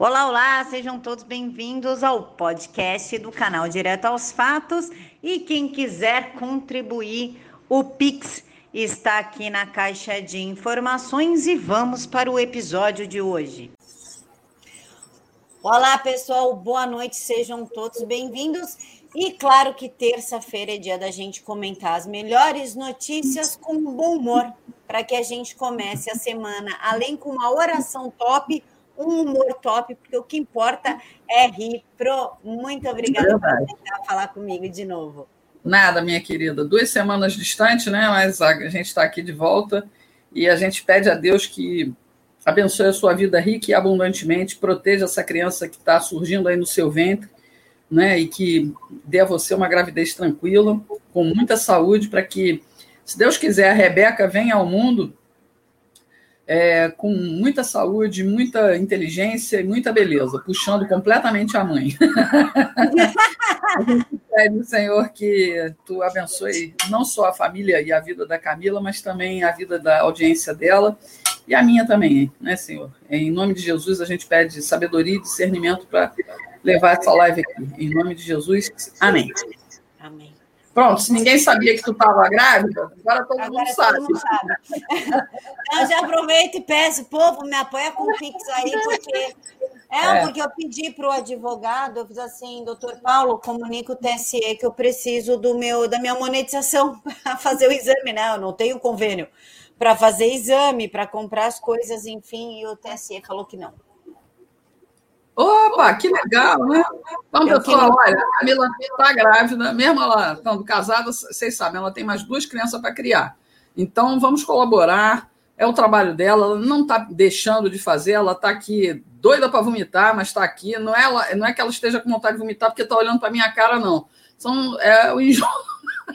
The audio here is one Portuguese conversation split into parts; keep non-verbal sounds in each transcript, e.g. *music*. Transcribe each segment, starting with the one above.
Olá, olá, sejam todos bem-vindos ao podcast do canal Direto aos Fatos. E quem quiser contribuir, o Pix está aqui na caixa de informações e vamos para o episódio de hoje. Olá, pessoal, boa noite, sejam todos bem-vindos. E claro que terça-feira é dia da gente comentar as melhores notícias com bom humor, para que a gente comece a semana, além com uma oração top um humor top, porque o que importa é rir. Pro, muito obrigada por tentar falar comigo de novo. Nada, minha querida. Duas semanas distante, né? Mas a gente está aqui de volta e a gente pede a Deus que abençoe a sua vida rica e abundantemente, proteja essa criança que está surgindo aí no seu ventre, né? E que dê a você uma gravidez tranquila, com muita saúde, para que, se Deus quiser, a Rebeca venha ao mundo é, com muita saúde, muita inteligência e muita beleza, puxando completamente a mãe. *laughs* pede, Senhor, que tu abençoe não só a família e a vida da Camila, mas também a vida da audiência dela e a minha também, né, Senhor? Em nome de Jesus, a gente pede sabedoria e discernimento para levar essa live aqui. Em nome de Jesus, amém. Amém. Pronto, se ninguém sabia que tu estava grávida, agora todo agora mundo sabe. Todo mundo sabe. *laughs* então já aproveito e peço, povo, me apoia com o Pix aí, porque. É, é. porque eu pedi para o advogado, eu fiz assim, doutor Paulo, comunica o TSE que eu preciso do meu, da minha monetização *laughs* para fazer o exame, né? Eu não tenho convênio para fazer exame, para comprar as coisas, enfim, e o TSE falou que não. Opa, que legal, né? Então, pessoal, olha, a Camila está grávida, mesmo ela estando casada, vocês sabem, ela tem mais duas crianças para criar. Então, vamos colaborar, é o trabalho dela, ela não está deixando de fazer, ela está aqui doida para vomitar, mas está aqui. Não é, ela, não é que ela esteja com vontade de vomitar porque está olhando para minha cara, não. São, é o enjoo.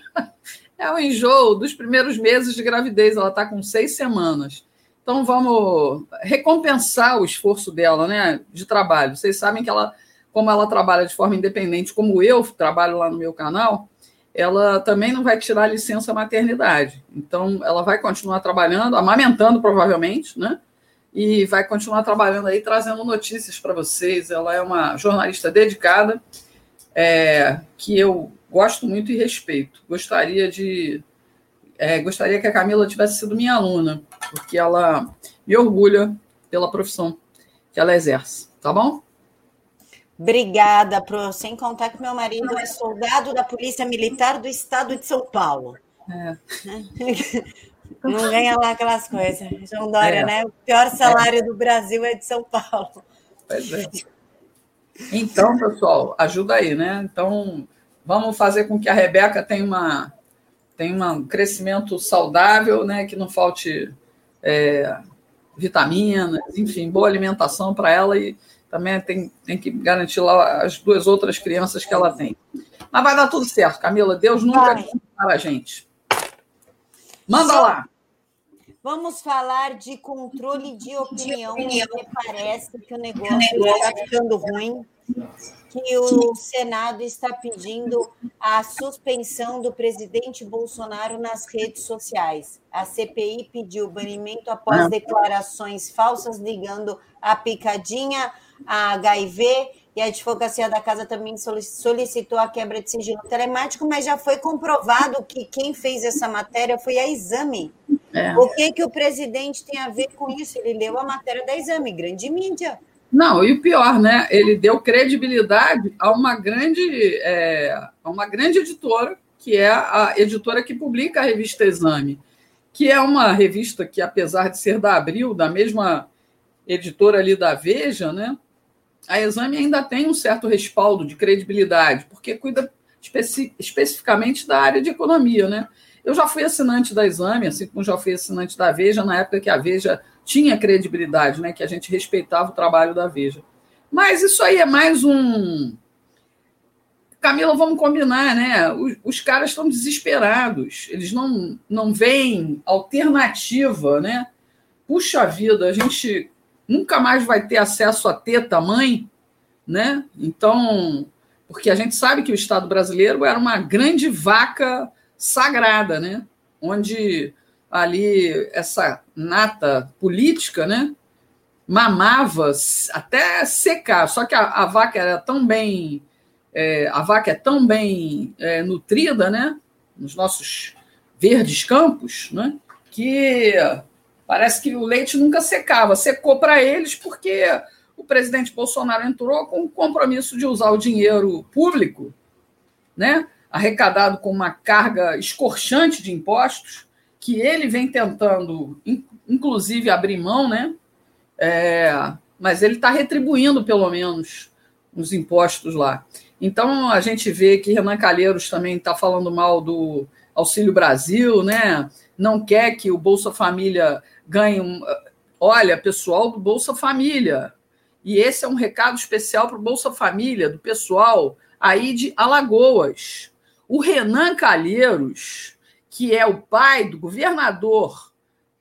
*laughs* é o enjoo dos primeiros meses de gravidez, ela está com seis semanas. Então vamos recompensar o esforço dela, né, de trabalho. Vocês sabem que ela, como ela trabalha de forma independente, como eu trabalho lá no meu canal, ela também não vai tirar licença maternidade. Então ela vai continuar trabalhando, amamentando provavelmente, né? E vai continuar trabalhando aí, trazendo notícias para vocês. Ela é uma jornalista dedicada, é, que eu gosto muito e respeito. Gostaria de é, gostaria que a Camila tivesse sido minha aluna, porque ela me orgulha pela profissão que ela exerce, tá bom? Obrigada, Pro. Sem contar que meu marido é soldado da Polícia Militar do Estado de São Paulo. É. *laughs* Não ganha lá aquelas coisas. João Dória, é. né? O pior salário é. do Brasil é de São Paulo. Pois é. Então, pessoal, ajuda aí, né? Então, vamos fazer com que a Rebeca tenha uma tem um crescimento saudável, né, que não falte é, vitaminas, enfim, boa alimentação para ela e também tem, tem que garantir lá as duas outras crianças que ela tem. Mas vai dar tudo certo, Camila. Deus nunca para a gente. Manda Só... lá. Vamos falar de controle de opinião, porque parece que o negócio está ficando ruim que o Senado está pedindo a suspensão do presidente Bolsonaro nas redes sociais. A CPI pediu banimento após declarações falsas ligando a picadinha, a HIV e a advocacia da casa também solicitou a quebra de sigilo telemático, mas já foi comprovado que quem fez essa matéria foi a Exame. É. O que, que o presidente tem a ver com isso? Ele leu a matéria da Exame, grande mídia. Não, e o pior, né? Ele deu credibilidade a uma grande, é, a uma grande editora, que é a editora que publica a revista Exame, que é uma revista que, apesar de ser da Abril, da mesma editora ali da Veja, né? A Exame ainda tem um certo respaldo de credibilidade, porque cuida especi especificamente da área de economia, né? Eu já fui assinante da Exame, assim como já fui assinante da Veja, na época que a Veja tinha credibilidade, né? Que a gente respeitava o trabalho da Veja. Mas isso aí é mais um. Camila, vamos combinar, né? Os, os caras estão desesperados, eles não, não veem alternativa, né? Puxa vida, a gente nunca mais vai ter acesso a teta mãe, né? Então, porque a gente sabe que o Estado brasileiro era uma grande vaca sagrada, né? Onde ali essa nata política, né? mamava até secar. Só que a, a vaca era tão bem. É, a vaca é tão bem é, nutrida, né? Nos nossos verdes campos, né? Que parece que o leite nunca secava. Secou para eles porque o presidente Bolsonaro entrou com o compromisso de usar o dinheiro público, né? Arrecadado com uma carga escorchante de impostos, que ele vem tentando, inclusive, abrir mão, né? É, mas ele está retribuindo, pelo menos, os impostos lá. Então, a gente vê que Renan Calheiros também está falando mal do Auxílio Brasil, né? não quer que o Bolsa Família ganhe. Um... Olha, pessoal do Bolsa Família, e esse é um recado especial para o Bolsa Família, do pessoal aí de Alagoas. O Renan Calheiros, que é o pai do governador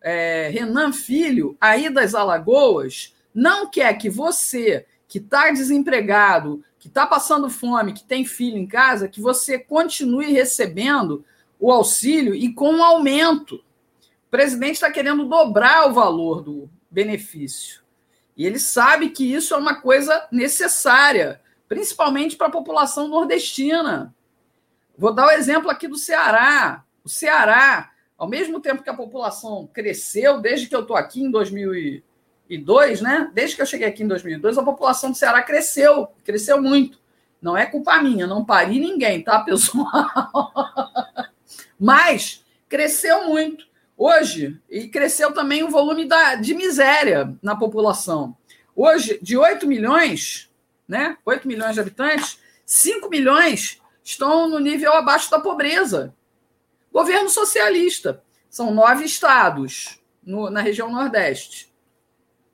é, Renan Filho, aí das Alagoas, não quer que você, que está desempregado, que está passando fome, que tem filho em casa, que você continue recebendo o auxílio e com um aumento. Presidente está querendo dobrar o valor do benefício. E ele sabe que isso é uma coisa necessária, principalmente para a população nordestina. Vou dar o exemplo aqui do Ceará. O Ceará ao mesmo tempo que a população cresceu, desde que eu estou aqui em 2002, né? Desde que eu cheguei aqui em 2002, a população do Ceará cresceu, cresceu muito. Não é culpa minha, não pari ninguém, tá, pessoal? *laughs* Mas cresceu muito. Hoje, e cresceu também o volume da, de miséria na população. Hoje, de 8 milhões, né? 8 milhões de habitantes, 5 milhões estão no nível abaixo da pobreza. Governo socialista. São nove estados no, na região Nordeste.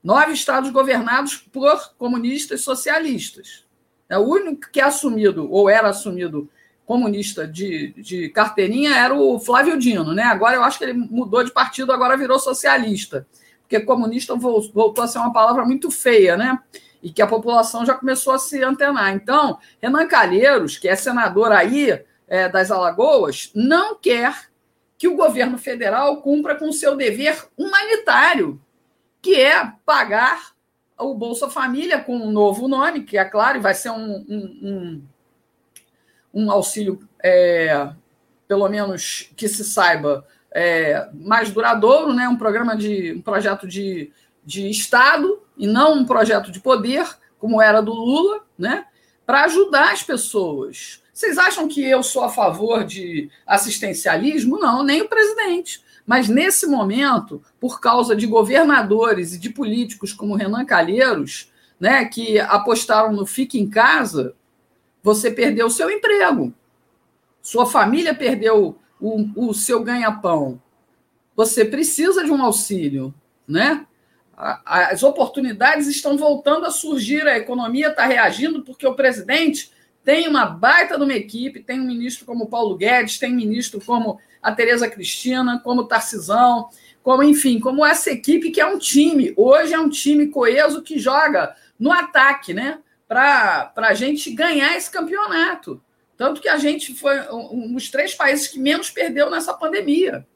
Nove estados governados por comunistas socialistas. É o único que é assumido, ou era assumido comunista de, de carteirinha, era o Flávio Dino. Né? Agora eu acho que ele mudou de partido, agora virou socialista. Porque comunista voltou a ser uma palavra muito feia, né? E que a população já começou a se antenar. Então, Renan Calheiros, que é senador aí é, das Alagoas não quer que o governo federal cumpra com o seu dever humanitário, que é pagar o Bolsa Família com um novo nome, que é claro, vai ser um, um, um, um auxílio, é, pelo menos que se saiba, é, mais duradouro, né? um programa de um projeto de, de Estado e não um projeto de poder, como era do Lula, né? para ajudar as pessoas. Vocês acham que eu sou a favor de assistencialismo? Não, nem o presidente. Mas nesse momento, por causa de governadores e de políticos como Renan Calheiros, né, que apostaram no fique em casa, você perdeu o seu emprego. Sua família perdeu o, o seu ganha-pão. Você precisa de um auxílio, né? As oportunidades estão voltando a surgir, a economia está reagindo porque o presidente tem uma baita de uma equipe, tem um ministro como Paulo Guedes, tem ministro como a Tereza Cristina, como Tarcisão, como, enfim, como essa equipe que é um time. Hoje é um time coeso que joga no ataque, né? Para a gente ganhar esse campeonato. Tanto que a gente foi um dos três países que menos perdeu nessa pandemia.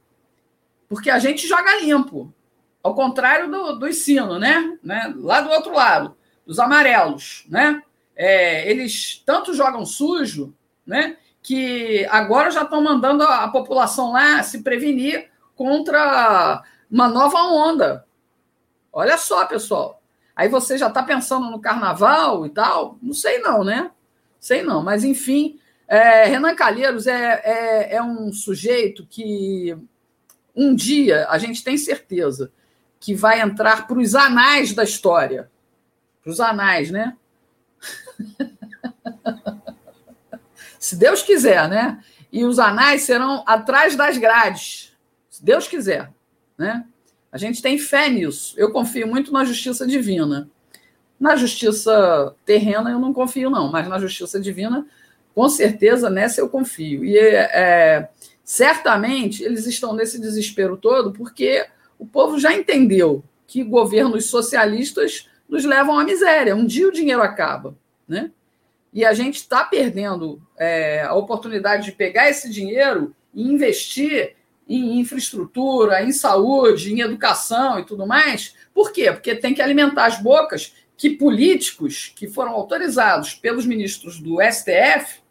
Porque a gente joga limpo. Ao contrário do, do ensino, né? né? Lá do outro lado, dos amarelos, né? é, eles tanto jogam sujo, né? Que agora já estão mandando a, a população lá se prevenir contra uma nova onda. Olha só, pessoal. Aí você já está pensando no carnaval e tal? Não sei não, né? Sei não, mas enfim, é, Renan Calheiros é, é, é, um sujeito que um dia a gente tem certeza que vai entrar para os anais da história. Para os anais, né? *laughs* Se Deus quiser, né? E os anais serão atrás das grades, se Deus quiser, né? A gente tem fé nisso. Eu confio muito na justiça divina. Na justiça terrena eu não confio não, mas na justiça divina, com certeza nessa eu confio. E é, certamente eles estão nesse desespero todo porque o povo já entendeu que governos socialistas nos levam à miséria. Um dia o dinheiro acaba né? E a gente está perdendo é, a oportunidade de pegar esse dinheiro e investir em infraestrutura, em saúde, em educação e tudo mais. Por quê? Porque tem que alimentar as bocas que políticos que foram autorizados pelos ministros do STF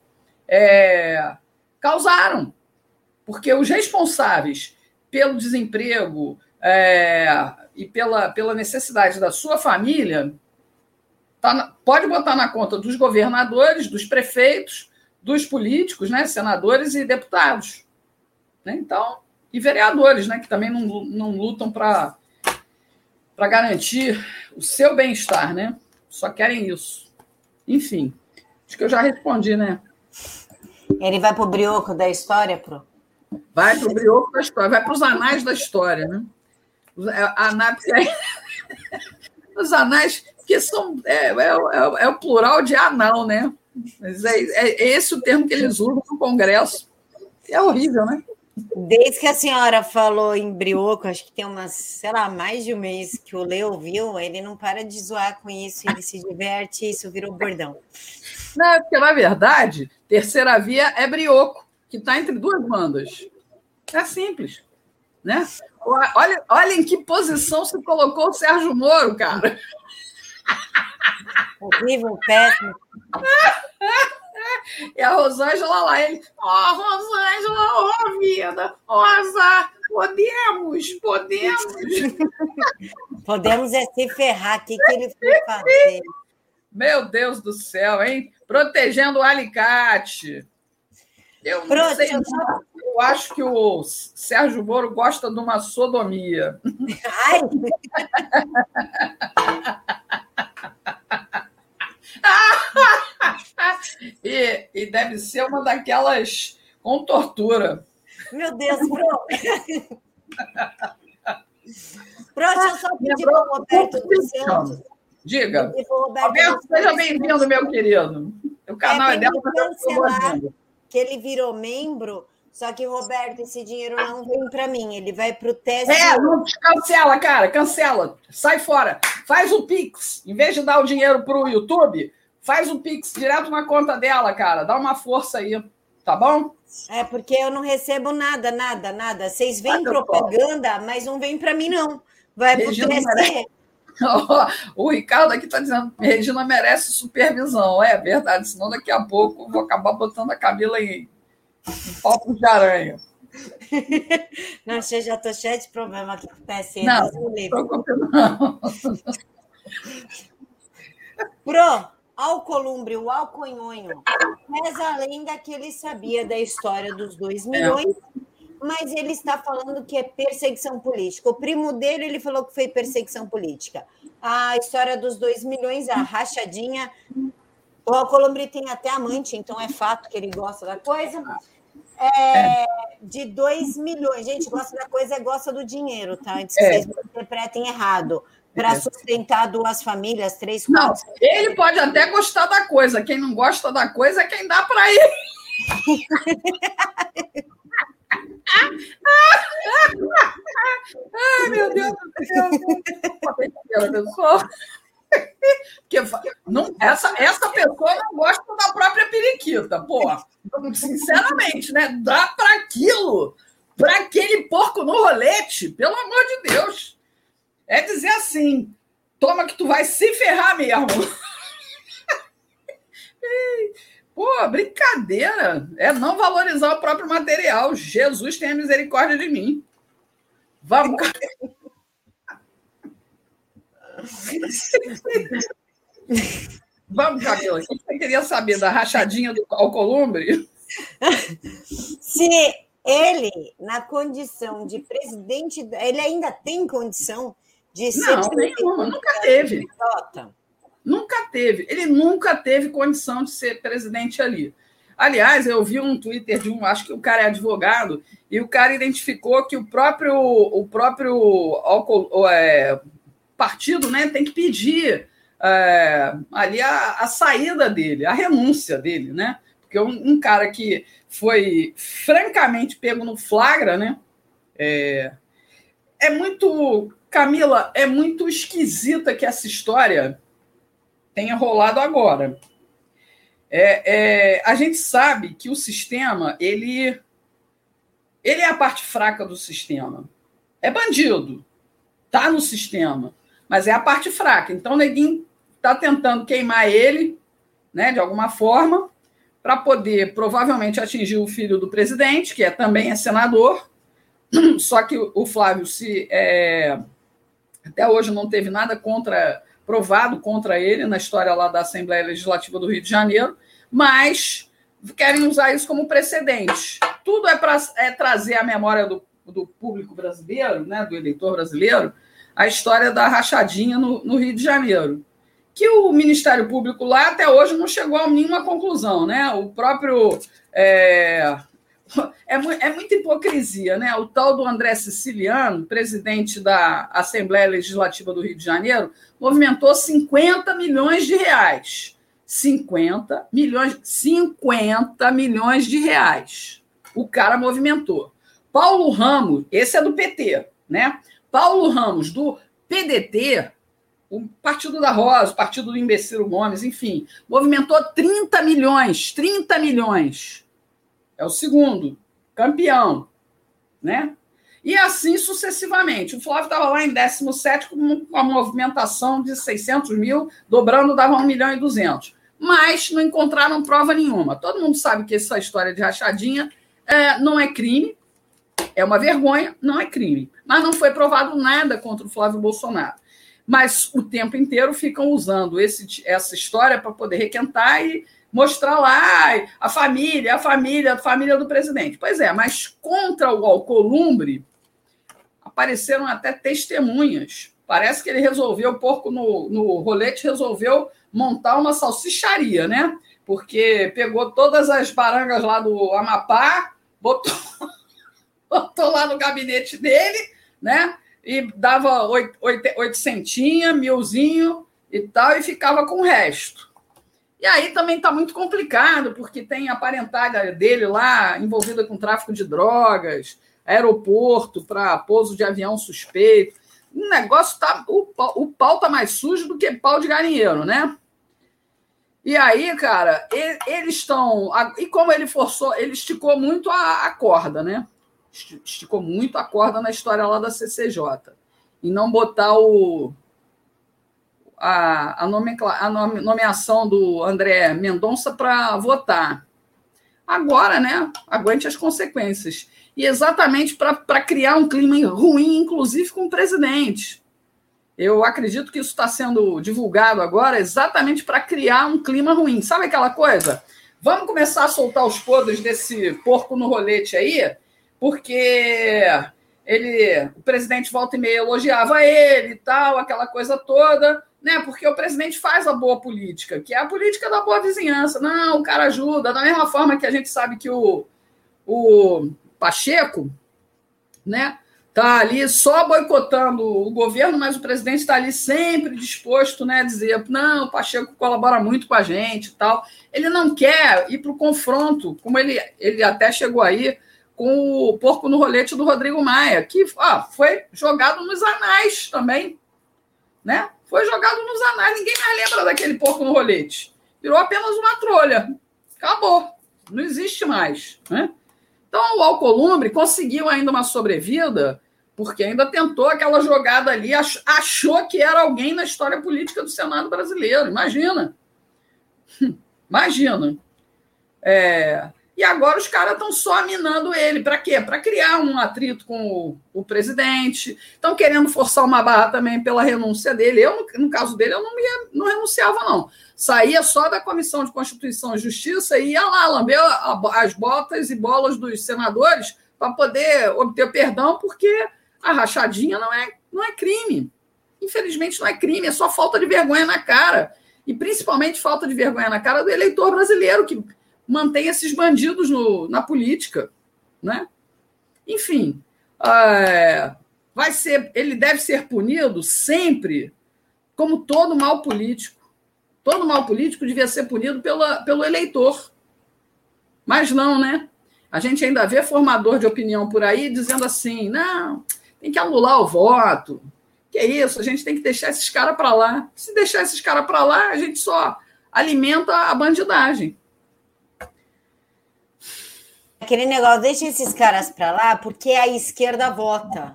é, causaram. Porque os responsáveis pelo desemprego é, e pela, pela necessidade da sua família tá pode botar na conta dos governadores, dos prefeitos, dos políticos, né, senadores e deputados. Né? Então, e vereadores, né, que também não, não lutam para garantir o seu bem-estar, né? Só querem isso. Enfim, acho que eu já respondi, né? Ele vai para o brioco da história, Pro? Vai para o brioco da história, vai para os anais da história, né? A análise *laughs* Os anais, que são. É, é, é, é, o plural de anal, né? Mas é, é esse o termo que eles usam no Congresso. É horrível, né? Desde que a senhora falou em brioco, acho que tem umas, sei lá, mais de um mês que o Leo viu, ele não para de zoar com isso, ele se diverte, isso virou bordão. Não, porque na verdade, terceira via é brioco, que está entre duas bandas. É simples. Né? Olha, olha em que posição se colocou o Sérgio Moro, cara. Horrível, péssimo. *laughs* E a Rosângela lá, ele, ó, oh, Rosângela, ó, oh, vida, ó, oh, azar, podemos, podemos. *laughs* podemos é se ferrar, o que, que ele foi fazer? Meu Deus do céu, hein? Protegendo o alicate. Eu não sei, eu acho que o Sérgio Moro gosta de uma sodomia. Ai! *laughs* *laughs* e, e deve ser uma daquelas com tortura. Meu Deus, Pro. Pro, *laughs* eu só pedir para o Roberto dos Santos. Diga. Roberto, seja bem-vindo, meu querido. O canal é, é dela, que ele virou membro. Só que, Roberto, esse dinheiro não vem para mim, ele vai para o teste. É, não cancela, cara, cancela. Sai fora. Faz o Pix. Em vez de dar o dinheiro para o YouTube, faz o Pix direto na conta dela, cara. Dá uma força aí, tá bom? É, porque eu não recebo nada, nada, nada. Vocês veem propaganda, mas não vem para mim, não. Vai para o *laughs* o Ricardo aqui está dizendo que Regina merece supervisão. É verdade, senão daqui a pouco vou acabar botando a Camila em, palco de aranha. *laughs* Não, eu já estou cheia de problema aqui com o PSN. Não, não. Pro, Alcolumbre, o Alconhonho, reza a lenda que ele sabia da história dos dois milhões, é. mas ele está falando que é perseguição política. O primo dele, ele falou que foi perseguição política. A história dos dois milhões, a rachadinha. O Alcolumbre tem até amante, então é fato que ele gosta da coisa. É, de 2 milhões. Gente, gosta da coisa é gosta do dinheiro, tá? Antes que é. vocês interpretem errado para sustentar duas famílias, três, quatro. Não, ele pode até gostar da coisa. Quem não gosta da coisa é quem dá para ele. *laughs* Ai, meu Deus do céu. Porque não, essa, essa pessoa não gosta da própria periquita, pô. Sinceramente, né? Dá para aquilo, para aquele porco no rolete, pelo amor de Deus. É dizer assim: toma que tu vai se ferrar mesmo. *laughs* Pô, brincadeira. É não valorizar o próprio material. Jesus tenha misericórdia de mim. Vamos. Vamos, Camila. O que você queria saber da rachadinha do Alcolumbre? Se ele, na condição de presidente, ele ainda tem condição de ser. Não, nenhuma, nunca teve. Nunca teve. Ele nunca teve condição de ser presidente ali. Aliás, eu vi um Twitter de um, acho que o cara é advogado, e o cara identificou que o próprio, o próprio é, partido né, tem que pedir é, ali a, a, saída dele, a renúncia dele, né? Porque um, um cara que foi francamente pego no flagra, né? É, é muito Camila, é muito esquisita que essa história tenha rolado agora. É, é, a gente sabe que o sistema ele ele é a parte fraca do sistema. É bandido, tá no sistema, mas é a parte fraca. Então, o Neguinho está tentando queimar ele, né, de alguma forma, para poder provavelmente atingir o filho do presidente, que é também é senador. *clears throat* Só que o Flávio se é, até hoje não teve nada contra provado contra ele na história lá da Assembleia Legislativa do Rio de Janeiro, mas querem usar isso como precedente. Tudo é para é trazer à memória do, do público brasileiro, né, do eleitor brasileiro, a história da rachadinha no, no Rio de Janeiro que o Ministério Público lá até hoje não chegou a nenhuma conclusão, né? O próprio. É, é, é muita hipocrisia, né? O tal do André Siciliano, presidente da Assembleia Legislativa do Rio de Janeiro, movimentou 50 milhões de reais. 50 milhões, 50 milhões de reais. O cara movimentou. Paulo Ramos, esse é do PT, né? Paulo Ramos, do PDT, o Partido da Rosa, o Partido do Imbecil Gomes, enfim, movimentou 30 milhões, 30 milhões. É o segundo, campeão, né? E assim sucessivamente. O Flávio estava lá em 17 com uma movimentação de 600 mil, dobrando dava 1 milhão e 200. Mas não encontraram prova nenhuma. Todo mundo sabe que essa história de rachadinha é, não é crime, é uma vergonha, não é crime. Mas não foi provado nada contra o Flávio Bolsonaro mas o tempo inteiro ficam usando esse, essa história para poder requentar e mostrar lá a família, a família, a família do presidente. Pois é, mas contra o Alcolumbre apareceram até testemunhas. Parece que ele resolveu, o porco no, no rolete resolveu montar uma salsicharia, né? Porque pegou todas as barangas lá do Amapá, botou, botou lá no gabinete dele, né? e dava oito, oitocentinha, milzinho e tal, e ficava com o resto. E aí também está muito complicado, porque tem a parentada dele lá envolvida com tráfico de drogas, aeroporto para pouso de avião suspeito. O negócio tá. O, o pau tá mais sujo do que pau de galinheiro, né? E aí, cara, eles estão. E como ele forçou, ele esticou muito a, a corda, né? Esticou muito a corda na história lá da CCJ. E não botar o, a, a, nomencla, a nomeação do André Mendonça para votar. Agora, né? Aguente as consequências. E exatamente para criar um clima ruim, inclusive com o presidente. Eu acredito que isso está sendo divulgado agora exatamente para criar um clima ruim. Sabe aquela coisa? Vamos começar a soltar os podres desse porco no rolete aí? Porque ele, o presidente volta e meia elogiava ele e tal, aquela coisa toda, né? Porque o presidente faz a boa política, que é a política da boa vizinhança. Não, o cara ajuda, da mesma forma que a gente sabe que o, o Pacheco, né? Tá ali só boicotando o governo, mas o presidente está ali sempre disposto, né, a dizer, não, o Pacheco colabora muito com a gente e tal. Ele não quer ir para o confronto, como ele, ele até chegou aí com o porco no rolete do Rodrigo Maia, que ó, foi jogado nos anais também. Né? Foi jogado nos anais, ninguém mais lembra daquele porco no rolete. Virou apenas uma trolha. Acabou. Não existe mais. Né? Então, o Alcolumbre conseguiu ainda uma sobrevida, porque ainda tentou aquela jogada ali, achou que era alguém na história política do Senado brasileiro. Imagina. *laughs* Imagina. É, e agora os caras estão só minando ele. Para quê? Para criar um atrito com o, o presidente. Estão querendo forçar uma barra também pela renúncia dele. Eu, no, caso dele, eu não, ia, não renunciava, não. Saía só da Comissão de Constituição e Justiça e ia lá lamber as botas e bolas dos senadores para poder obter perdão, porque a rachadinha não é, não é crime. Infelizmente, não é crime, é só falta de vergonha na cara. E principalmente falta de vergonha na cara do eleitor brasileiro, que mantém esses bandidos no, na política, né? Enfim, é, vai ser, ele deve ser punido sempre, como todo mal político. Todo mal político devia ser punido pela, pelo eleitor. Mas não, né? A gente ainda vê formador de opinião por aí dizendo assim: não, tem que anular o voto. Que é isso? A gente tem que deixar esses caras para lá. Se deixar esses caras para lá, a gente só alimenta a bandidagem. Aquele negócio, deixa esses caras para lá, porque a esquerda vota.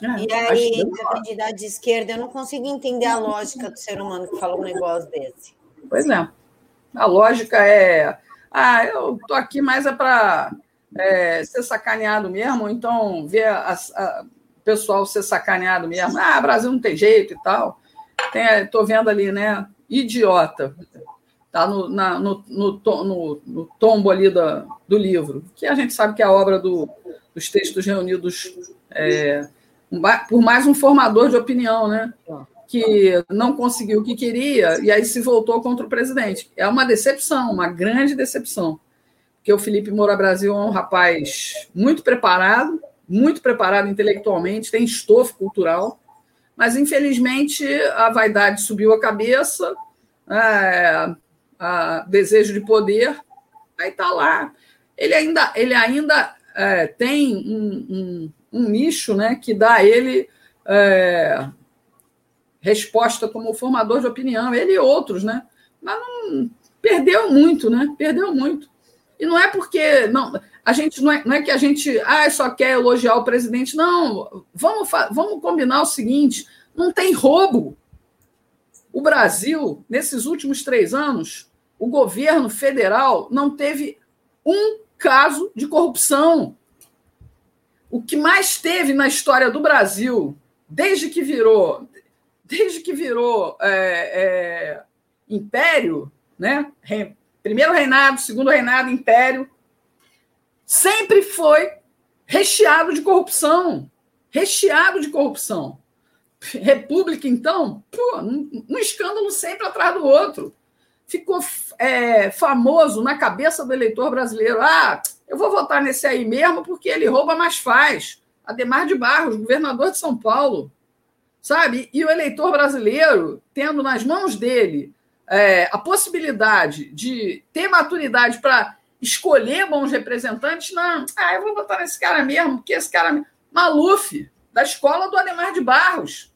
É, e aí, a candidato de esquerda, eu não consigo entender a lógica do ser humano que fala um negócio desse. Pois é. A lógica é. Ah, eu tô aqui mais é para é, ser sacaneado mesmo, então ver o pessoal ser sacaneado mesmo. Ah, Brasil não tem jeito e tal. Estou vendo ali, né? Idiota. Tá no, no, no, no, no tombo ali da, do livro, que a gente sabe que é a obra do, dos textos reunidos é, por mais um formador de opinião, né? Que não conseguiu o que queria e aí se voltou contra o presidente. É uma decepção, uma grande decepção. Porque o Felipe Moura Brasil é um rapaz muito preparado, muito preparado intelectualmente, tem estofo cultural, mas infelizmente a vaidade subiu a cabeça, é, desejo de poder, aí está lá. Ele ainda, ele ainda é, tem um, um um nicho né, que dá a ele é, resposta como formador de opinião, ele e outros, né? Mas não, perdeu muito, né? Perdeu muito. E não é porque. Não, a gente não é, não é que a gente ah, só quer elogiar o presidente. Não, vamos, vamos combinar o seguinte: não tem roubo. O Brasil, nesses últimos três anos, o governo federal não teve um caso de corrupção o que mais teve na história do Brasil, desde que virou, desde que virou é, é, império, né? Primeiro reinado, segundo reinado, império, sempre foi recheado de corrupção, recheado de corrupção. República, então, pô, um, um escândalo sempre atrás do outro. Ficou é, famoso na cabeça do eleitor brasileiro. Ah, eu vou votar nesse aí mesmo porque ele rouba, mas faz. Ademar de Barros, governador de São Paulo. Sabe? E o eleitor brasileiro, tendo nas mãos dele é, a possibilidade de ter maturidade para escolher bons representantes, não. Ah, eu vou votar nesse cara mesmo, porque esse cara. Maluf, da escola do Ademar de Barros.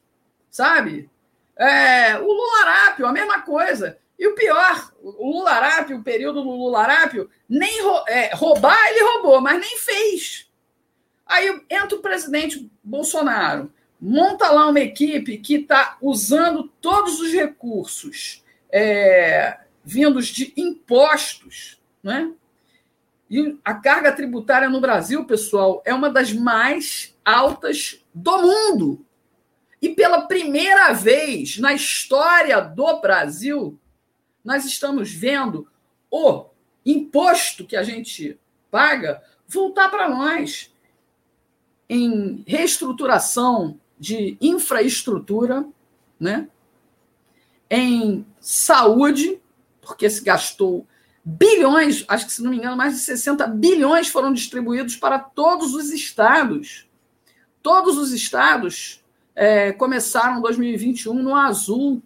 Sabe? É, o Lula Arápio, a mesma coisa. E o pior, o Lula Arápio, o período do Lula Arápio, nem é, roubar ele roubou, mas nem fez. Aí entra o presidente Bolsonaro, monta lá uma equipe que está usando todos os recursos é, vindos de impostos, né? E a carga tributária no Brasil, pessoal, é uma das mais altas do mundo. E pela primeira vez na história do Brasil, nós estamos vendo o imposto que a gente paga voltar para nós em reestruturação de infraestrutura, né? em saúde, porque se gastou bilhões, acho que se não me engano, mais de 60 bilhões foram distribuídos para todos os estados. Todos os estados é, começaram 2021 no azul.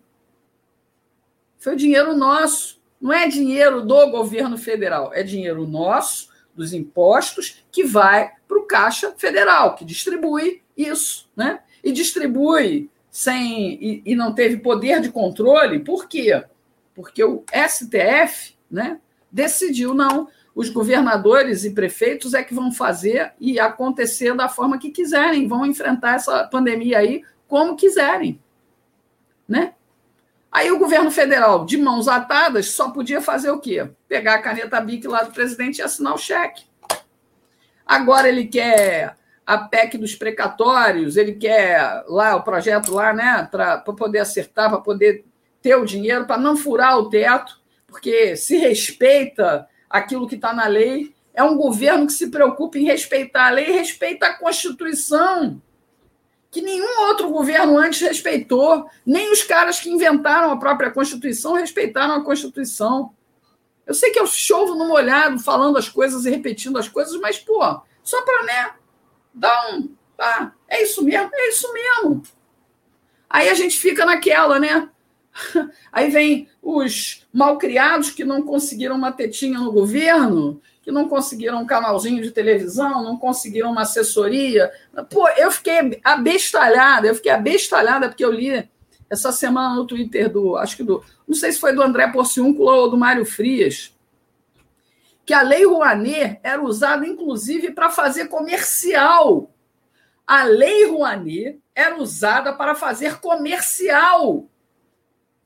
Foi dinheiro nosso, não é dinheiro do governo federal, é dinheiro nosso, dos impostos, que vai para o Caixa Federal, que distribui isso, né? E distribui sem e, e, não teve poder de controle, por quê? Porque o STF né, decidiu não. Os governadores e prefeitos é que vão fazer e acontecer da forma que quiserem, vão enfrentar essa pandemia aí como quiserem. Né? Aí o governo federal, de mãos atadas, só podia fazer o quê? Pegar a caneta BIC lá do presidente e assinar o cheque. Agora ele quer a PEC dos precatórios, ele quer lá o projeto lá, né, para poder acertar, para poder ter o dinheiro, para não furar o teto, porque se respeita aquilo que está na lei. É um governo que se preocupa em respeitar a lei respeita a Constituição que nenhum outro governo antes respeitou, nem os caras que inventaram a própria Constituição respeitaram a Constituição. Eu sei que eu chovo no molhado falando as coisas e repetindo as coisas, mas, pô, só para, né, dar um. Tá, é isso mesmo? É isso mesmo. Aí a gente fica naquela, né? *laughs* Aí vem os malcriados que não conseguiram uma tetinha no governo, que não conseguiram um canalzinho de televisão, não conseguiram uma assessoria. Pô, eu fiquei abestalhada, eu fiquei abestalhada porque eu li essa semana no Twitter do, acho que do, não sei se foi do André Porciúncula ou do Mário Frias, que a Lei Rouanet era usada, inclusive, para fazer comercial. A Lei Rouanet era usada para fazer comercial,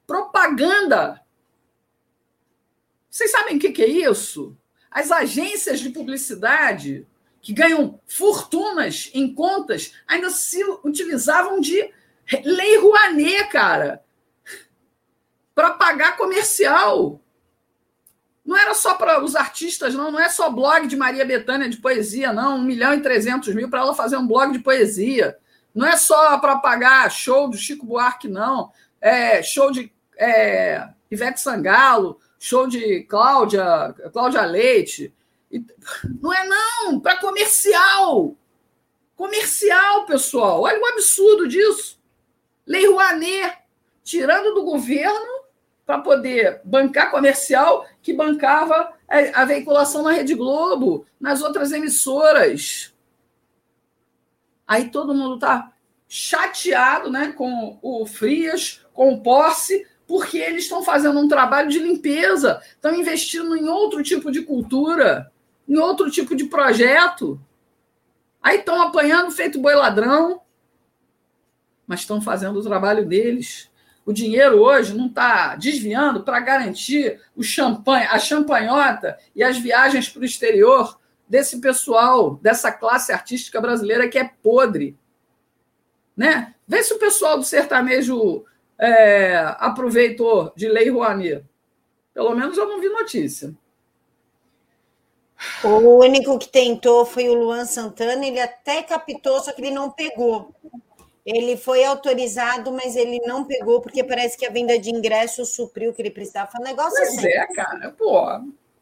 propaganda. Vocês sabem o que é isso? As agências de publicidade que ganham fortunas em contas ainda se utilizavam de Lei Rouanet, cara, para pagar comercial. Não era só para os artistas, não. Não é só blog de Maria Bethânia de poesia, não. Um milhão e trezentos mil para ela fazer um blog de poesia. Não é só para pagar show do Chico Buarque, não. É show de é, Ivete Sangalo, show de Cláudia, Cláudia Leite. Não é, não. Para comercial. Comercial, pessoal. Olha o absurdo disso. Lei Rouanet, tirando do governo para poder bancar comercial que bancava a veiculação na Rede Globo, nas outras emissoras. Aí todo mundo está chateado né, com o Frias, com o Porsche, porque eles estão fazendo um trabalho de limpeza, estão investindo em outro tipo de cultura, em outro tipo de projeto. Aí estão apanhando feito boi ladrão, mas estão fazendo o trabalho deles. O dinheiro hoje não está desviando para garantir o champanhe, a champanhota e as viagens para o exterior desse pessoal, dessa classe artística brasileira que é podre. Né? Vê se o pessoal do sertanejo é, aproveitou de Lei Rouanet. Pelo menos eu não vi notícia. O único que tentou foi o Luan Santana, ele até captou, só que ele não pegou. Ele foi autorizado, mas ele não pegou, porque parece que a venda de ingressos supriu o que ele precisava. Foi um negócio pois assim. é, cara, pô.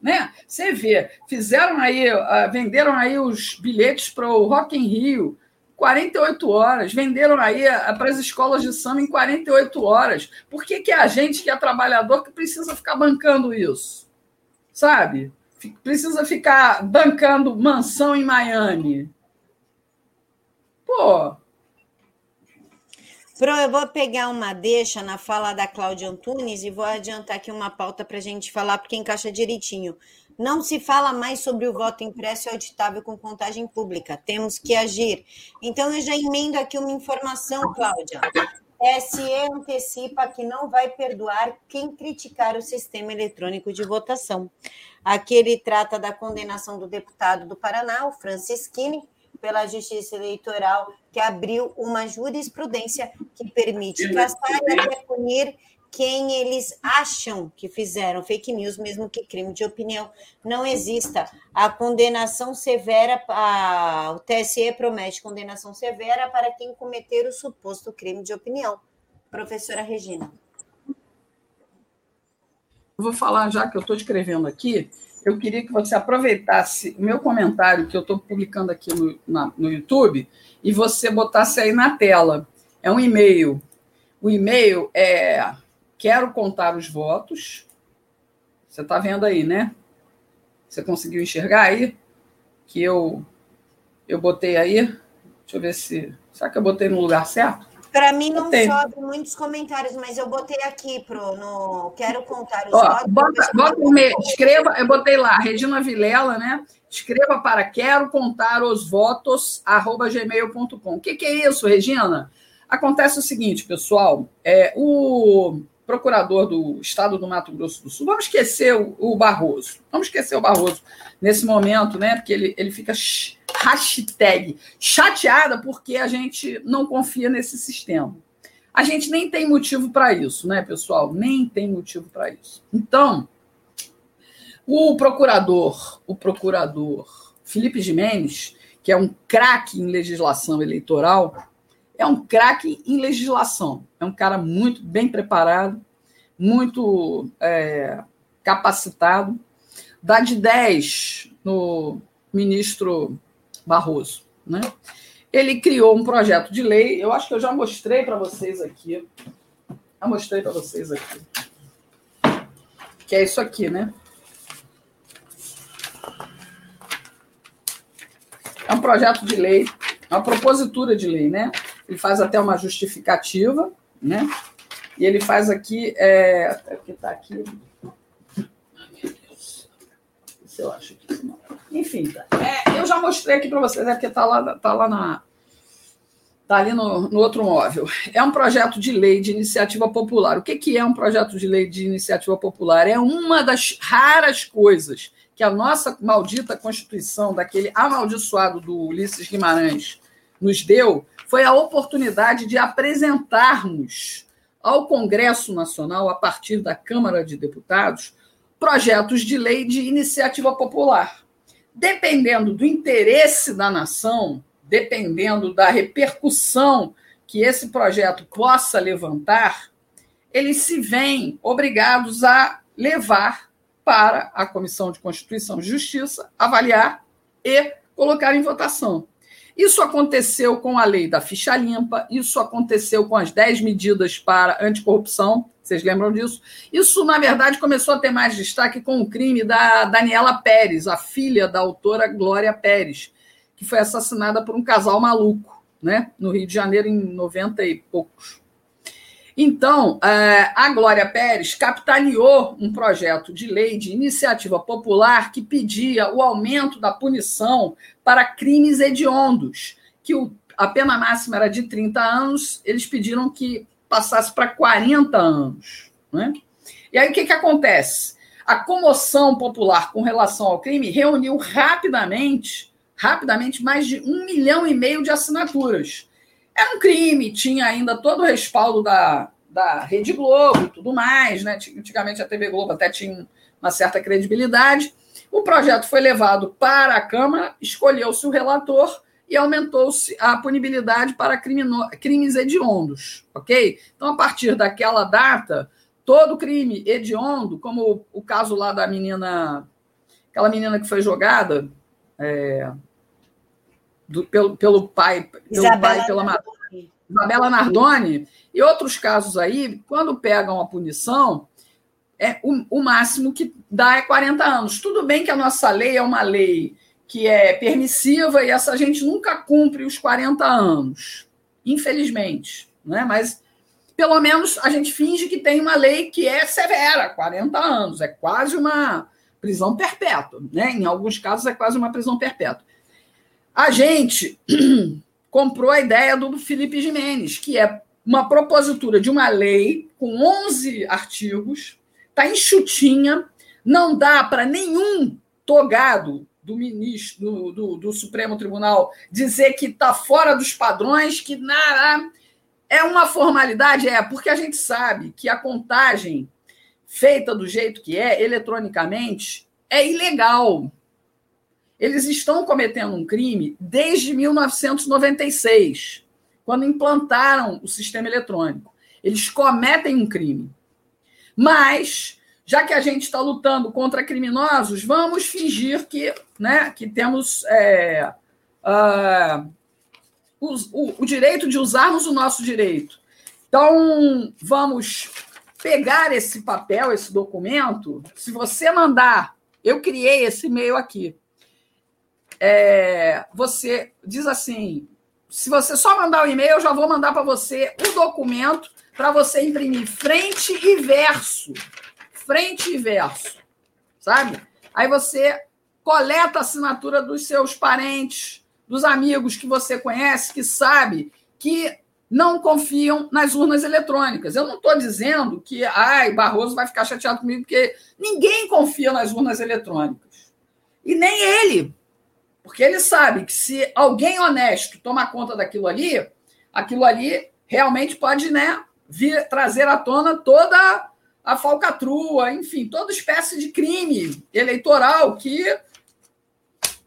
Né? Você vê, fizeram aí, uh, venderam aí os bilhetes para o Rock in Rio, 48 horas, venderam aí para as escolas de samba em 48 horas. Por que, que é a gente que é trabalhador que precisa ficar bancando isso? Sabe? Precisa ficar bancando mansão em Miami. Pô, Pro, eu vou pegar uma deixa na fala da Cláudia Antunes e vou adiantar aqui uma pauta para a gente falar, porque encaixa direitinho. Não se fala mais sobre o voto impresso e auditável com contagem pública. Temos que agir. Então, eu já emendo aqui uma informação, Cláudia. SE antecipa que não vai perdoar quem criticar o sistema eletrônico de votação. Aqui ele trata da condenação do deputado do Paraná, o Francis Kine, pela Justiça Eleitoral, que abriu uma jurisprudência que permite caçar e até punir quem eles acham que fizeram fake news, mesmo que crime de opinião não exista. A condenação severa, a, o TSE promete condenação severa para quem cometer o suposto crime de opinião. Professora Regina. Eu vou falar, já que eu estou escrevendo aqui, eu queria que você aproveitasse o meu comentário que eu estou publicando aqui no, na, no YouTube e você botasse aí na tela. É um e-mail. O e-mail é quero contar os votos. Você está vendo aí, né? Você conseguiu enxergar aí? Que eu eu botei aí. Deixa eu ver se. Será que eu botei no lugar certo? Para mim não sobe muitos comentários, mas eu botei aqui pro no quero contar os Ó, Bota, bota um me... escreva, eu botei lá, Regina Vilela, né? Escreva para quero contar os votos arroba gmail.com. O que, que é isso, Regina? Acontece o seguinte, pessoal, é o procurador do estado do Mato Grosso do Sul, vamos esquecer o, o Barroso, vamos esquecer o Barroso nesse momento, né? Porque ele, ele fica hashtag chateada porque a gente não confia nesse sistema. A gente nem tem motivo para isso, né, pessoal? Nem tem motivo para isso. Então, o procurador, o procurador Felipe Jimenez, que é um craque em legislação eleitoral, é um craque em legislação. É um cara muito bem preparado, muito é, capacitado. Dá de 10 no ministro Barroso. Né? Ele criou um projeto de lei, eu acho que eu já mostrei para vocês aqui. Já mostrei para vocês aqui. Que é isso aqui, né? É um projeto de lei, uma propositura de lei, né? Ele faz até uma justificativa, né? E ele faz aqui, é, o que está aqui. Ai, meu Deus. Eu acho enfim, é, eu já mostrei aqui para vocês, é porque está lá, tá lá na. Está ali no, no, outro móvel. É um projeto de lei de iniciativa popular. O que, que é um projeto de lei de iniciativa popular? É uma das raras coisas que a nossa maldita Constituição, daquele amaldiçoado do Ulisses Guimarães, nos deu, foi a oportunidade de apresentarmos ao Congresso Nacional, a partir da Câmara de Deputados, projetos de lei de iniciativa popular. Dependendo do interesse da nação, dependendo da repercussão que esse projeto possa levantar, eles se veem obrigados a levar para a Comissão de Constituição e Justiça avaliar e colocar em votação. Isso aconteceu com a lei da ficha limpa, isso aconteceu com as 10 medidas para anticorrupção, vocês lembram disso? Isso, na verdade, começou a ter mais destaque com o crime da Daniela Pérez, a filha da autora Glória Pérez, que foi assassinada por um casal maluco, né? no Rio de Janeiro, em 90 e poucos. Então, é, a Glória Pérez capitaneou um projeto de lei de iniciativa popular que pedia o aumento da punição para crimes hediondos, que a pena máxima era de 30 anos, eles pediram que passasse para 40 anos. Né? E aí o que, que acontece? A comoção popular com relação ao crime reuniu rapidamente, rapidamente, mais de um milhão e meio de assinaturas. Era um crime, tinha ainda todo o respaldo da, da Rede Globo e tudo mais, né? Antigamente a TV Globo até tinha uma certa credibilidade. O projeto foi levado para a Câmara, escolheu-se o relator e aumentou-se a punibilidade para crimes hediondos, ok? Então, a partir daquela data, todo crime hediondo, como o, o caso lá da menina, aquela menina que foi jogada, é, do, pelo, pelo pai, pelo Isabela pai pela Nardoni. Isabela Nardoni, e outros casos aí, quando pegam a punição, é o, o, máximo que dá é 40 anos. Tudo bem que a nossa lei é uma lei que é permissiva e essa gente nunca cumpre os 40 anos, infelizmente, né? Mas pelo menos a gente finge que tem uma lei que é severa, 40 anos, é quase uma prisão perpétua, né? Em alguns casos é quase uma prisão perpétua. A gente *clears throat* comprou a ideia do Felipe Jimenez, que é uma propositura de uma lei com 11 artigos, está enxutinha, não dá para nenhum togado do ministro do, do, do, Supremo Tribunal dizer que está fora dos padrões, que nada é uma formalidade, é porque a gente sabe que a contagem feita do jeito que é, eletronicamente, é ilegal. Eles estão cometendo um crime desde 1996, quando implantaram o sistema eletrônico. Eles cometem um crime. Mas, já que a gente está lutando contra criminosos, vamos fingir que, né, que temos é, uh, o, o, o direito de usarmos o nosso direito. Então, vamos pegar esse papel, esse documento. Se você mandar, eu criei esse e-mail aqui é, você diz assim: se você só mandar o e-mail, eu já vou mandar para você o documento para você imprimir frente e verso. Frente e verso. Sabe? Aí você coleta a assinatura dos seus parentes, dos amigos que você conhece, que sabe que não confiam nas urnas eletrônicas. Eu não estou dizendo que ai, Barroso vai ficar chateado comigo, porque ninguém confia nas urnas eletrônicas. E nem ele, porque ele sabe que se alguém honesto tomar conta daquilo ali, aquilo ali realmente pode né, vir, trazer à tona toda a falcatrua, enfim, toda espécie de crime eleitoral que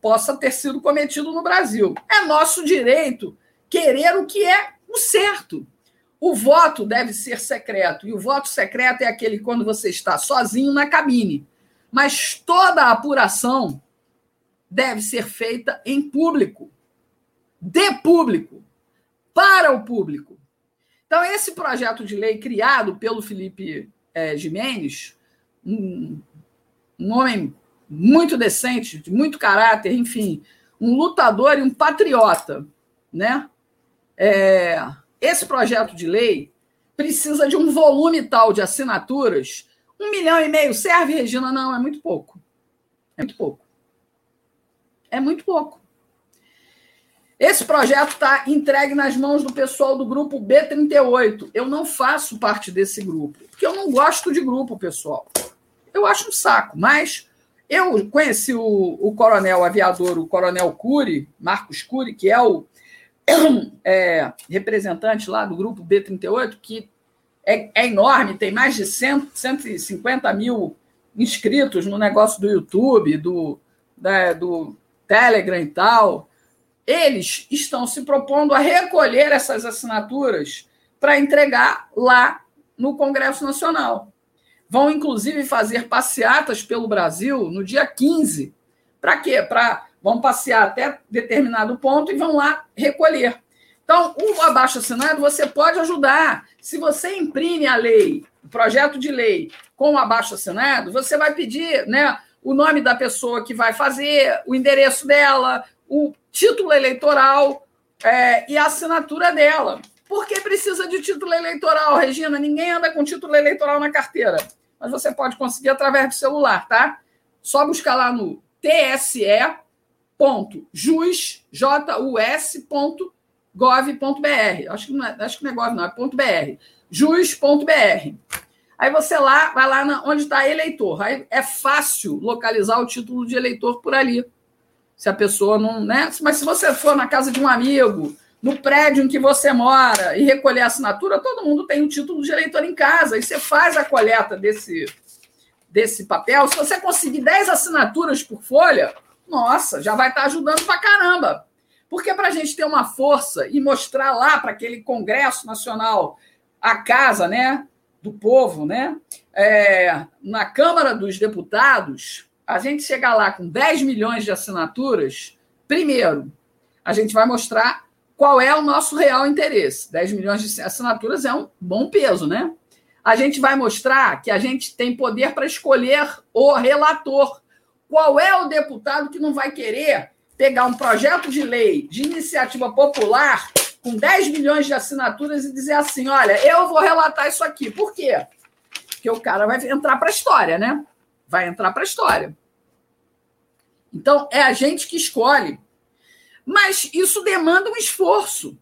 possa ter sido cometido no Brasil. É nosso direito querer o que é o certo. O voto deve ser secreto, e o voto secreto é aquele quando você está sozinho na cabine. Mas toda a apuração deve ser feita em público, de público, para o público. Então, esse projeto de lei criado pelo Felipe é, Jimenez, um, um homem muito decente, de muito caráter, enfim, um lutador e um patriota, né? É, esse projeto de lei precisa de um volume tal de assinaturas. Um milhão e meio serve, Regina? Não, é muito pouco. É muito pouco. É muito pouco. Esse projeto está entregue nas mãos do pessoal do grupo B38. Eu não faço parte desse grupo, porque eu não gosto de grupo, pessoal. Eu acho um saco, mas eu conheci o, o coronel aviador, o coronel Cury, Marcos Cury, que é o *clears throat* é, representante lá do grupo B38, que é, é, enorme, tem mais de 100, 150 mil inscritos no negócio do YouTube, do, da, do Telegram e tal. Eles estão se propondo a recolher essas assinaturas para entregar lá no Congresso Nacional. Vão, inclusive, fazer passeatas pelo Brasil no dia 15. Para quê? Para vão passear até determinado ponto e vão lá recolher. Então, o abaixo assinado você pode ajudar. Se você imprime a lei, o projeto de lei com o abaixo assinado, você vai pedir né, o nome da pessoa que vai fazer, o endereço dela, o título eleitoral é, e a assinatura dela. Por que precisa de título eleitoral, Regina? Ninguém anda com título eleitoral na carteira. Mas você pode conseguir através do celular, tá? Só buscar lá no TSE jus.gov.br. Acho que não é, acho que não é gov, não, é .br. jus.br. Aí você lá, vai lá na, onde está eleitor. Aí é fácil localizar o título de eleitor por ali. Se a pessoa não, né? Mas se você for na casa de um amigo, no prédio em que você mora e recolher assinatura, todo mundo tem o um título de eleitor em casa. E você faz a coleta desse, desse papel. Se você conseguir 10 assinaturas por folha, nossa, já vai estar ajudando para caramba. Porque para a gente ter uma força e mostrar lá para aquele Congresso Nacional a casa né, do povo, né, é, na Câmara dos Deputados, a gente chegar lá com 10 milhões de assinaturas, primeiro, a gente vai mostrar qual é o nosso real interesse. 10 milhões de assinaturas é um bom peso, né? A gente vai mostrar que a gente tem poder para escolher o relator qual é o deputado que não vai querer pegar um projeto de lei de iniciativa popular com 10 milhões de assinaturas e dizer assim: olha, eu vou relatar isso aqui. Por quê? Porque o cara vai entrar para a história, né? Vai entrar para a história. Então, é a gente que escolhe. Mas isso demanda um esforço.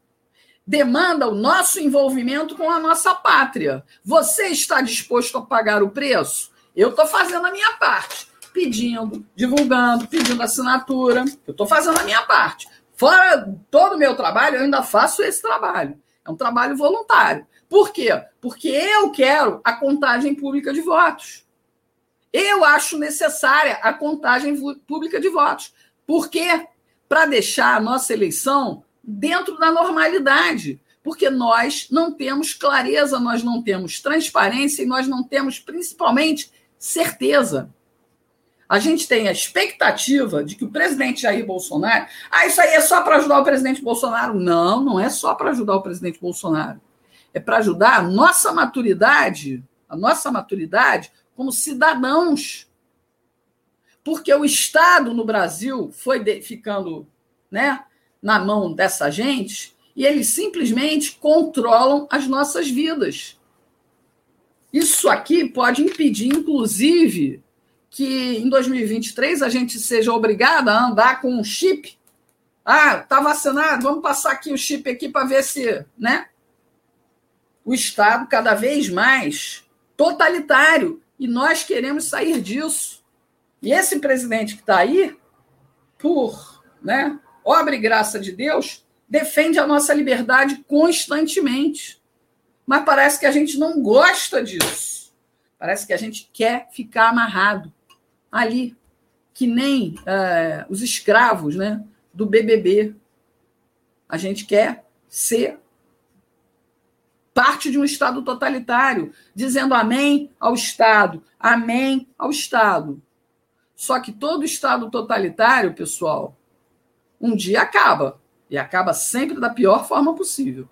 Demanda o nosso envolvimento com a nossa pátria. Você está disposto a pagar o preço? Eu estou fazendo a minha parte pedindo, divulgando, pedindo assinatura. Eu estou fazendo a minha parte. Fora todo o meu trabalho, eu ainda faço esse trabalho. É um trabalho voluntário. Por quê? Porque eu quero a contagem pública de votos. Eu acho necessária a contagem pública de votos. Por quê? Para deixar a nossa eleição dentro da normalidade. Porque nós não temos clareza, nós não temos transparência e nós não temos, principalmente, certeza. A gente tem a expectativa de que o presidente Jair Bolsonaro. Ah, isso aí é só para ajudar o presidente Bolsonaro. Não, não é só para ajudar o presidente Bolsonaro. É para ajudar a nossa maturidade, a nossa maturidade como cidadãos. Porque o Estado no Brasil foi de, ficando né, na mão dessa gente e eles simplesmente controlam as nossas vidas. Isso aqui pode impedir, inclusive, que em 2023 a gente seja obrigada a andar com um chip. Ah, está vacinado, vamos passar aqui o chip aqui para ver se, né? O Estado cada vez mais totalitário e nós queremos sair disso. E esse presidente que está aí, por, né, obra e graça de Deus, defende a nossa liberdade constantemente. Mas parece que a gente não gosta disso. Parece que a gente quer ficar amarrado ali, que nem uh, os escravos né, do BBB. A gente quer ser parte de um Estado totalitário, dizendo amém ao Estado, amém ao Estado. Só que todo Estado totalitário, pessoal, um dia acaba. E acaba sempre da pior forma possível.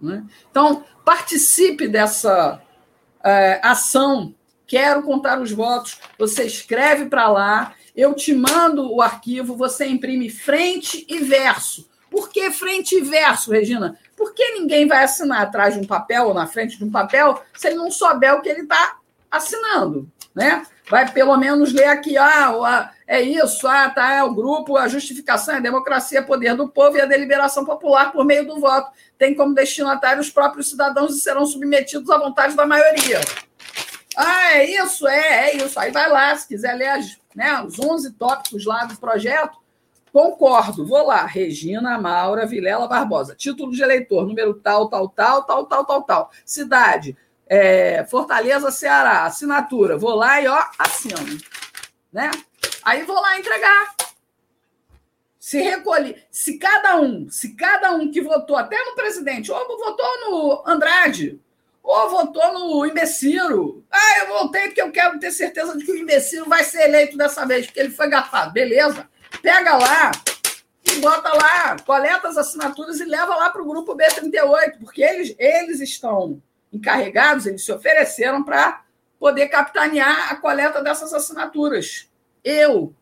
Né? Então, participe dessa é, ação quero contar os votos, você escreve para lá, eu te mando o arquivo, você imprime frente e verso. Por que frente e verso, Regina? Porque ninguém vai assinar atrás de um papel ou na frente de um papel se ele não souber o que ele está assinando, né? vai pelo menos ler aqui, ah, é isso, ah, tá, é o grupo, a justificação é a democracia, poder do povo e a deliberação popular por meio do voto. Tem como destinatário os próprios cidadãos e serão submetidos à vontade da maioria. Ah, é isso? É, é isso. Aí vai lá, se quiser ler as, né, os 11 tópicos lá do projeto, concordo. Vou lá, Regina Maura Vilela Barbosa. Título de eleitor, número tal, tal, tal, tal, tal, tal, tal. Cidade, é, Fortaleza, Ceará. Assinatura, vou lá e ó, assino. Né? Aí vou lá entregar. Se recolhe, se cada um, se cada um que votou até no presidente, ou votou no Andrade, ou votou no imbecilo. Ah, eu votei porque eu quero ter certeza de que o imbecilo vai ser eleito dessa vez, porque ele foi gafado. Beleza. Pega lá e bota lá, coleta as assinaturas e leva lá para o grupo B38, porque eles, eles estão encarregados, eles se ofereceram para poder capitanear a coleta dessas assinaturas. Eu.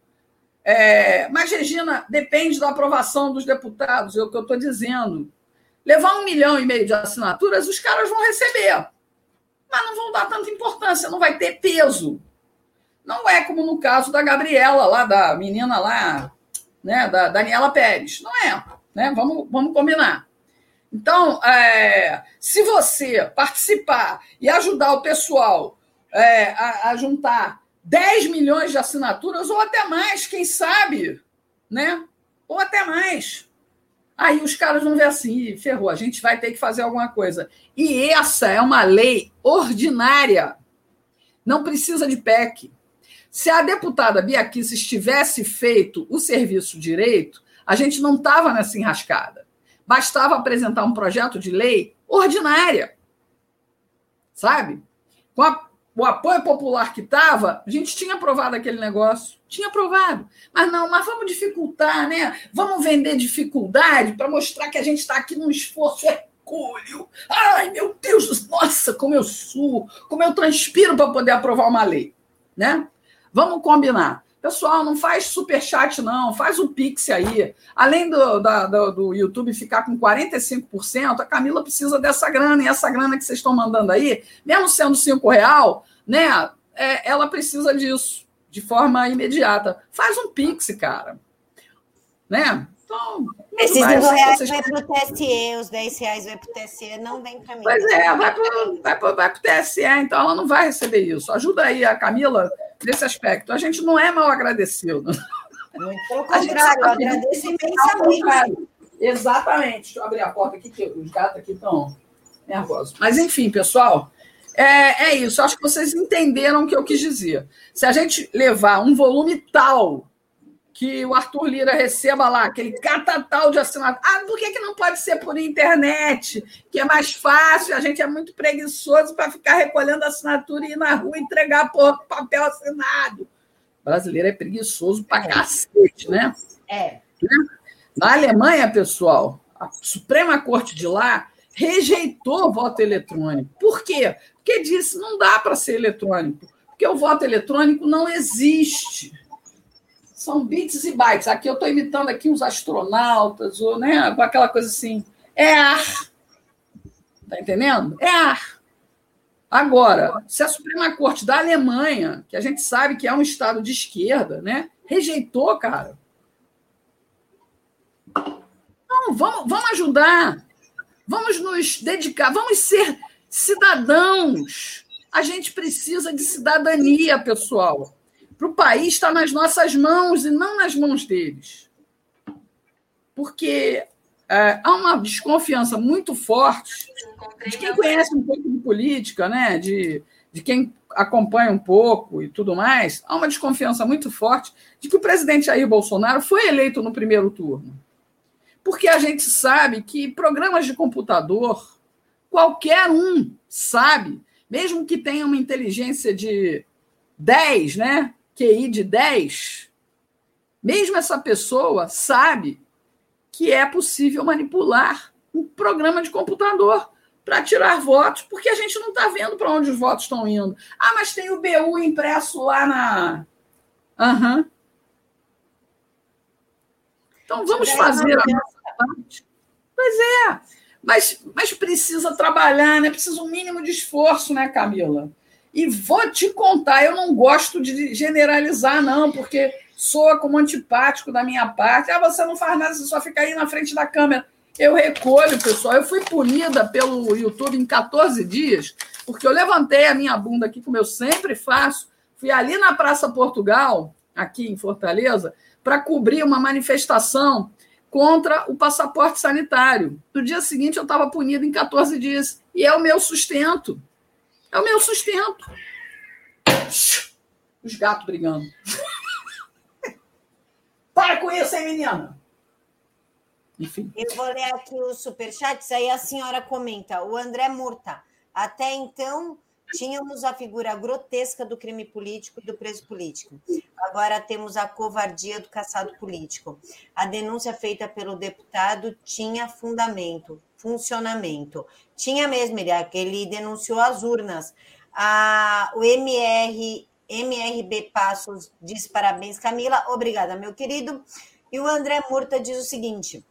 É, mas, Regina, depende da aprovação dos deputados, é o que eu estou dizendo. Levar um milhão e meio de assinaturas, os caras vão receber. Mas não vão dar tanta importância, não vai ter peso. Não é como no caso da Gabriela, lá da menina lá, né, da Daniela Pérez. Não é. Né? Vamos, vamos combinar. Então, é, se você participar e ajudar o pessoal é, a, a, juntar 10 milhões de assinaturas, ou até mais, quem sabe, né? Ou até mais. Aí os caras vão ver assim, ferrou, a gente vai ter que fazer alguma coisa. E essa é uma lei ordinária. Não precisa de PEC. Se a deputada Bia Kicis tivesse feito o serviço direito, a gente não estava nessa enrascada. Bastava apresentar um projeto de lei ordinária. Sabe? Com a, o apoio popular que estava, a gente tinha aprovado aquele negócio. Tinha aprovado. Mas não, mas vamos dificultar, né? Vamos vender dificuldade para mostrar que a gente está aqui num esforço hercúleo. Ai, meu Deus, nossa, como eu suo, como eu transpiro para poder aprovar uma lei. Né? Vamos combinar. Pessoal, não faz super chat, não. Faz o Pix aí. Além do, da, do, do, YouTube ficar com 45%, a Camila precisa dessa grana. E essa grana que vocês estão mandando aí, mesmo sendo cinco real, né? É, ela precisa disso de forma imediata. Faz um Pix, cara. Né? Então, Esses vai, reais vocês... vai para o TSE, os 10 reais vai para o TSE, não vem para mim. Pois é, vai para vai vai o TSE, então ela não vai receber isso. Ajuda aí a Camila nesse aspecto. A gente não é mal agradecido. Muito *laughs* pelo contrário, agradeço imensamente. Exatamente. Deixa eu abrir a porta aqui, que os gatos aqui estão nervosos. Mas, enfim, pessoal, é, é isso. Acho que vocês entenderam o que eu quis dizer. Se a gente levar um volume tal que o Arthur Lira receba lá aquele catatal de assinatura. Ah, por que, que não pode ser por internet? Que é mais fácil, a gente é muito preguiçoso para ficar recolhendo assinatura e ir na rua entregar por papel assinado. O brasileiro é preguiçoso para é. cacete, né? É. Né? Na Alemanha, pessoal, a Suprema Corte de lá rejeitou o voto eletrônico. Por quê? Porque disse não dá para ser eletrônico, porque o voto eletrônico não existe são bits e bytes. Aqui eu estou imitando aqui uns astronautas, ou, né, aquela coisa assim. É ar. Tá entendendo? É ar. Agora, se a Suprema Corte da Alemanha, que a gente sabe que é um estado de esquerda, né, rejeitou, cara. Não, vamos, vamos ajudar. Vamos nos dedicar, vamos ser cidadãos. A gente precisa de cidadania, pessoal para o país estar nas nossas mãos e não nas mãos deles. Porque é, há uma desconfiança muito forte de quem conhece um pouco de política, né? de, de quem acompanha um pouco e tudo mais, há uma desconfiança muito forte de que o presidente Jair Bolsonaro foi eleito no primeiro turno. Porque a gente sabe que programas de computador, qualquer um sabe, mesmo que tenha uma inteligência de 10, né? QI de 10, mesmo essa pessoa sabe que é possível manipular um programa de computador para tirar votos, porque a gente não está vendo para onde os votos estão indo. Ah, mas tem o BU impresso lá na. Uhum. Então vamos fazer a nossa parte. Pois é, mas, mas precisa trabalhar, né? Precisa um mínimo de esforço, né, Camila? E vou te contar, eu não gosto de generalizar, não, porque soa como antipático da minha parte. Ah, você não faz nada, você só fica aí na frente da câmera. Eu recolho, pessoal. Eu fui punida pelo YouTube em 14 dias, porque eu levantei a minha bunda aqui, como eu sempre faço, fui ali na Praça Portugal, aqui em Fortaleza, para cobrir uma manifestação contra o passaporte sanitário. No dia seguinte, eu estava punida em 14 dias. E é o meu sustento. É o meu sustento. Os gatos brigando. *laughs* Para com isso, hein, menina? Enfim. Eu vou ler aqui os superchats, aí a senhora comenta. O André Murta. Até então, tínhamos a figura grotesca do crime político e do preso político. Agora temos a covardia do caçado político. A denúncia feita pelo deputado tinha fundamento, funcionamento. Tinha mesmo, ele, ele denunciou as urnas. A, o MR, MRB Passos diz parabéns, Camila. Obrigada, meu querido. E o André Murta diz o seguinte: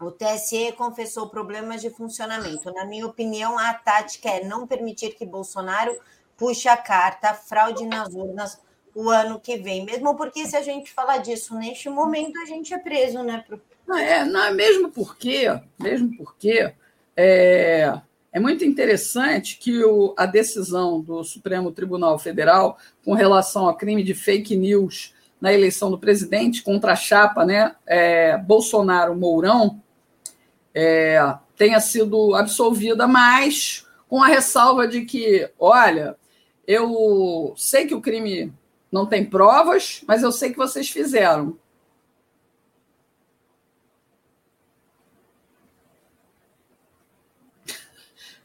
o TSE confessou problemas de funcionamento. Na minha opinião, a tática é não permitir que Bolsonaro puxe a carta fraude nas urnas o ano que vem. Mesmo porque, se a gente falar disso neste momento, a gente é preso, né? Não, é, não, mesmo porque, mesmo porque é, é muito interessante que o, a decisão do Supremo Tribunal Federal com relação ao crime de fake news na eleição do presidente contra a chapa né, é, Bolsonaro-Mourão é, tenha sido absolvida, mas com a ressalva de que, olha, eu sei que o crime não tem provas, mas eu sei que vocês fizeram.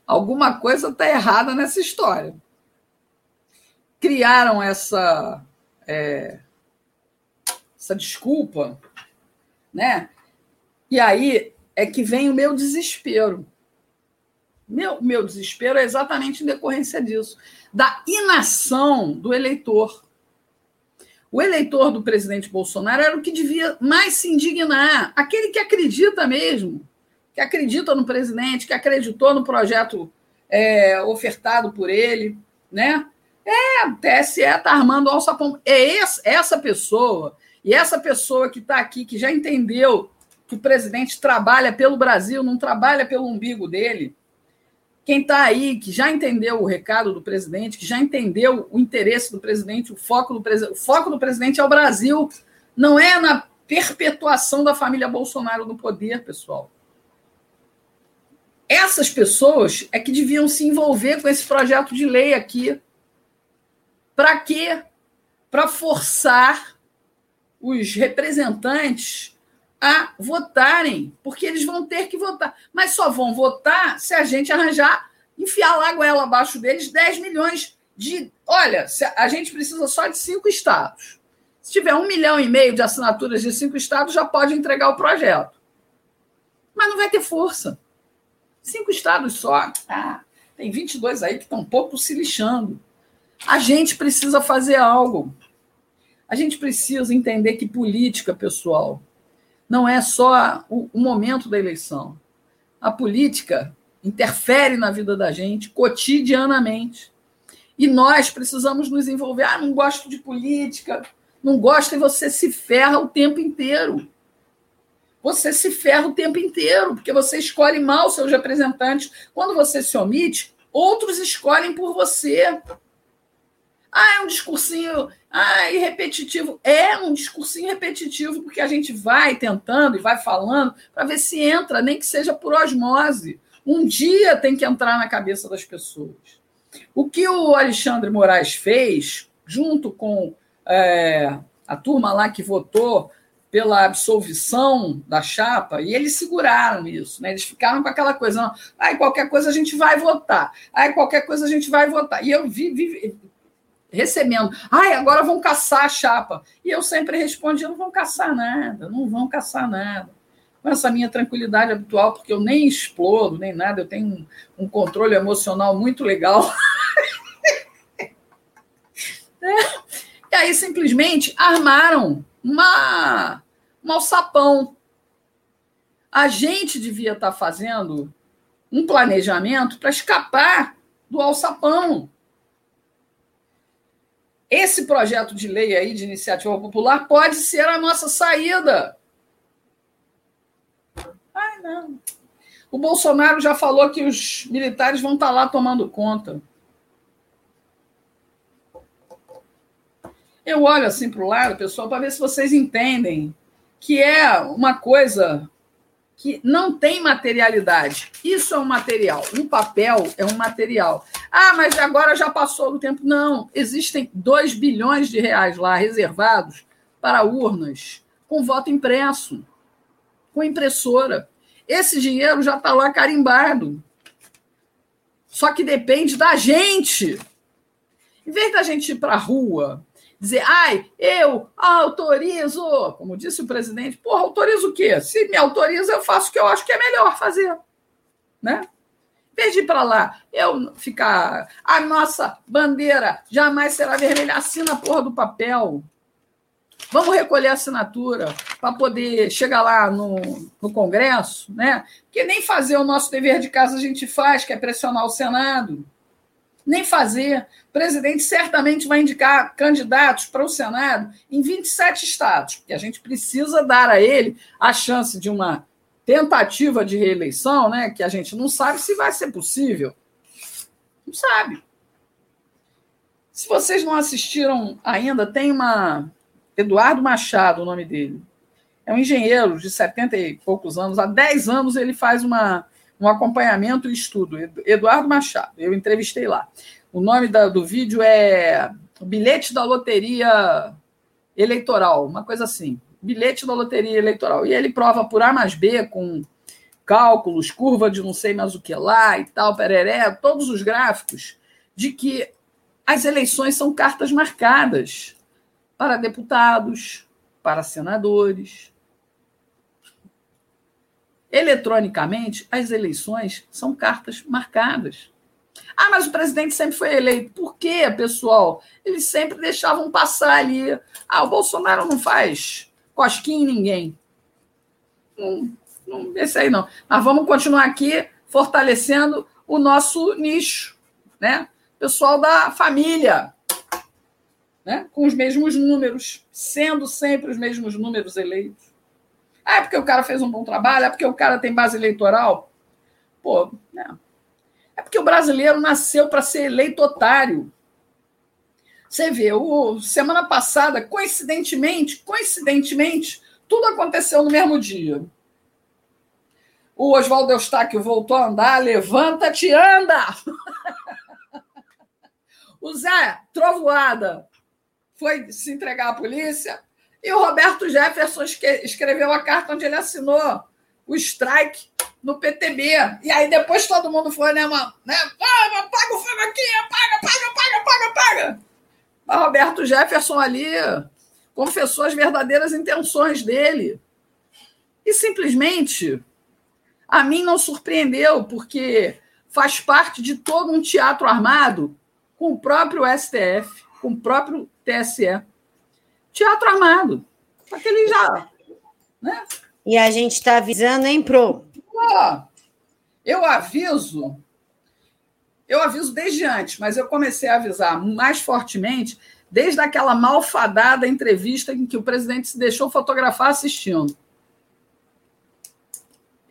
Alguma coisa está errada nessa história. Criaram essa, é, essa desculpa, né? E aí é que vem o meu desespero. Meu, meu desespero é exatamente em decorrência disso, da inação do eleitor. O eleitor do presidente Bolsonaro era o que devia mais se indignar, aquele que acredita mesmo, que acredita no presidente, que acreditou no projeto é, ofertado por ele, né? É, o TSE está armando o alçapão. É essa pessoa, e essa pessoa que está aqui, que já entendeu que o presidente trabalha pelo Brasil, não trabalha pelo umbigo dele. Quem está aí, que já entendeu o recado do presidente, que já entendeu o interesse do presidente, o foco do, o foco do presidente é o Brasil, não é na perpetuação da família Bolsonaro no poder, pessoal. Essas pessoas é que deviam se envolver com esse projeto de lei aqui. Para quê? Para forçar os representantes a votarem, porque eles vão ter que votar. Mas só vão votar se a gente arranjar, enfiar lá a goela abaixo deles 10 milhões de. Olha, a gente precisa só de cinco estados. Se tiver um milhão e meio de assinaturas de cinco estados, já pode entregar o projeto. Mas não vai ter força. Cinco estados só. Ah, tem 22 aí que estão um pouco se lixando. A gente precisa fazer algo. A gente precisa entender que política, pessoal, não é só o, o momento da eleição. A política interfere na vida da gente cotidianamente. E nós precisamos nos envolver. Ah, não gosto de política, não gosto, e você se ferra o tempo inteiro. Você se ferra o tempo inteiro, porque você escolhe mal seus representantes. Quando você se omite, outros escolhem por você. Ah, é um discursinho ah, repetitivo. É um discursinho repetitivo, porque a gente vai tentando e vai falando para ver se entra, nem que seja por osmose. Um dia tem que entrar na cabeça das pessoas. O que o Alexandre Moraes fez, junto com é, a turma lá que votou pela absolvição da chapa, e eles seguraram isso, né? Eles ficaram com aquela coisa, não, qualquer coisa a gente vai votar, ai, qualquer coisa a gente vai votar. E eu vi, vi recebendo. Ai, agora vão caçar a chapa. E eu sempre respondi: não vão caçar nada, não vão caçar nada. Com essa minha tranquilidade habitual, porque eu nem explodo, nem nada, eu tenho um, um controle emocional muito legal. *laughs* é. E aí, simplesmente, armaram uma, um alçapão. A gente devia estar fazendo um planejamento para escapar do alçapão esse projeto de lei aí de iniciativa popular pode ser a nossa saída. Ai, não. O Bolsonaro já falou que os militares vão estar tá lá tomando conta. Eu olho assim para o lado, pessoal, para ver se vocês entendem que é uma coisa que não tem materialidade. Isso é um material. Um papel é um material. Ah, mas agora já passou o tempo. Não, existem 2 bilhões de reais lá reservados para urnas com voto impresso, com impressora. Esse dinheiro já está lá carimbado. Só que depende da gente. Em vez da gente ir para a rua dizer, ai, eu autorizo, como disse o presidente, porra, autorizo o quê? Se me autoriza, eu faço o que eu acho que é melhor fazer. Né? Ir para lá, eu ficar, a nossa bandeira jamais será vermelha, assina a porra do papel. Vamos recolher assinatura para poder chegar lá no, no Congresso, né? Porque nem fazer o nosso dever de casa a gente faz, que é pressionar o Senado nem fazer. O presidente certamente vai indicar candidatos para o Senado em 27 estados, porque a gente precisa dar a ele a chance de uma tentativa de reeleição, né, que a gente não sabe se vai ser possível. Não sabe. Se vocês não assistiram ainda, tem uma. Eduardo Machado, o nome dele. É um engenheiro de 70 e poucos anos. Há 10 anos ele faz uma um acompanhamento e estudo. Eduardo Machado, eu entrevistei lá. O nome da, do vídeo é Bilhete da Loteria Eleitoral, uma coisa assim. Bilhete da Loteria Eleitoral. E ele prova por A mais B, com cálculos, curva de não sei mais o que lá e tal, pereré, todos os gráficos, de que as eleições são cartas marcadas para deputados, para senadores, Eletronicamente, as eleições são cartas marcadas. Ah, mas o presidente sempre foi eleito. Por quê, pessoal? Eles sempre deixavam passar ali. Ah, o Bolsonaro não faz cosquinha em ninguém. Não, não, esse aí não. Mas vamos continuar aqui fortalecendo o nosso nicho, né? Pessoal da família, né? Com os mesmos números, sendo sempre os mesmos números eleitos. Ah, é porque o cara fez um bom trabalho, é porque o cara tem base eleitoral. Pô, né? É porque o brasileiro nasceu para ser eleito otário. Você vê, o, semana passada, coincidentemente, coincidentemente, tudo aconteceu no mesmo dia. O Oswaldo Eustáquio voltou a andar, levanta-te, anda! *laughs* o Zé, trovoada, foi se entregar à polícia, e o Roberto Jefferson escreveu a carta onde ele assinou o strike no PTB. E aí depois todo mundo foi, né, mano? Né? Ah, paga o fogo aqui, paga, paga, paga, paga, paga. Mas Roberto Jefferson ali confessou as verdadeiras intenções dele. E simplesmente a mim não surpreendeu, porque faz parte de todo um teatro armado com o próprio STF, com o próprio TSE teatro armado. Aquele já. Né? E a gente está avisando, hein, Pro? eu aviso, eu aviso desde antes, mas eu comecei a avisar mais fortemente desde aquela malfadada entrevista em que o presidente se deixou fotografar assistindo.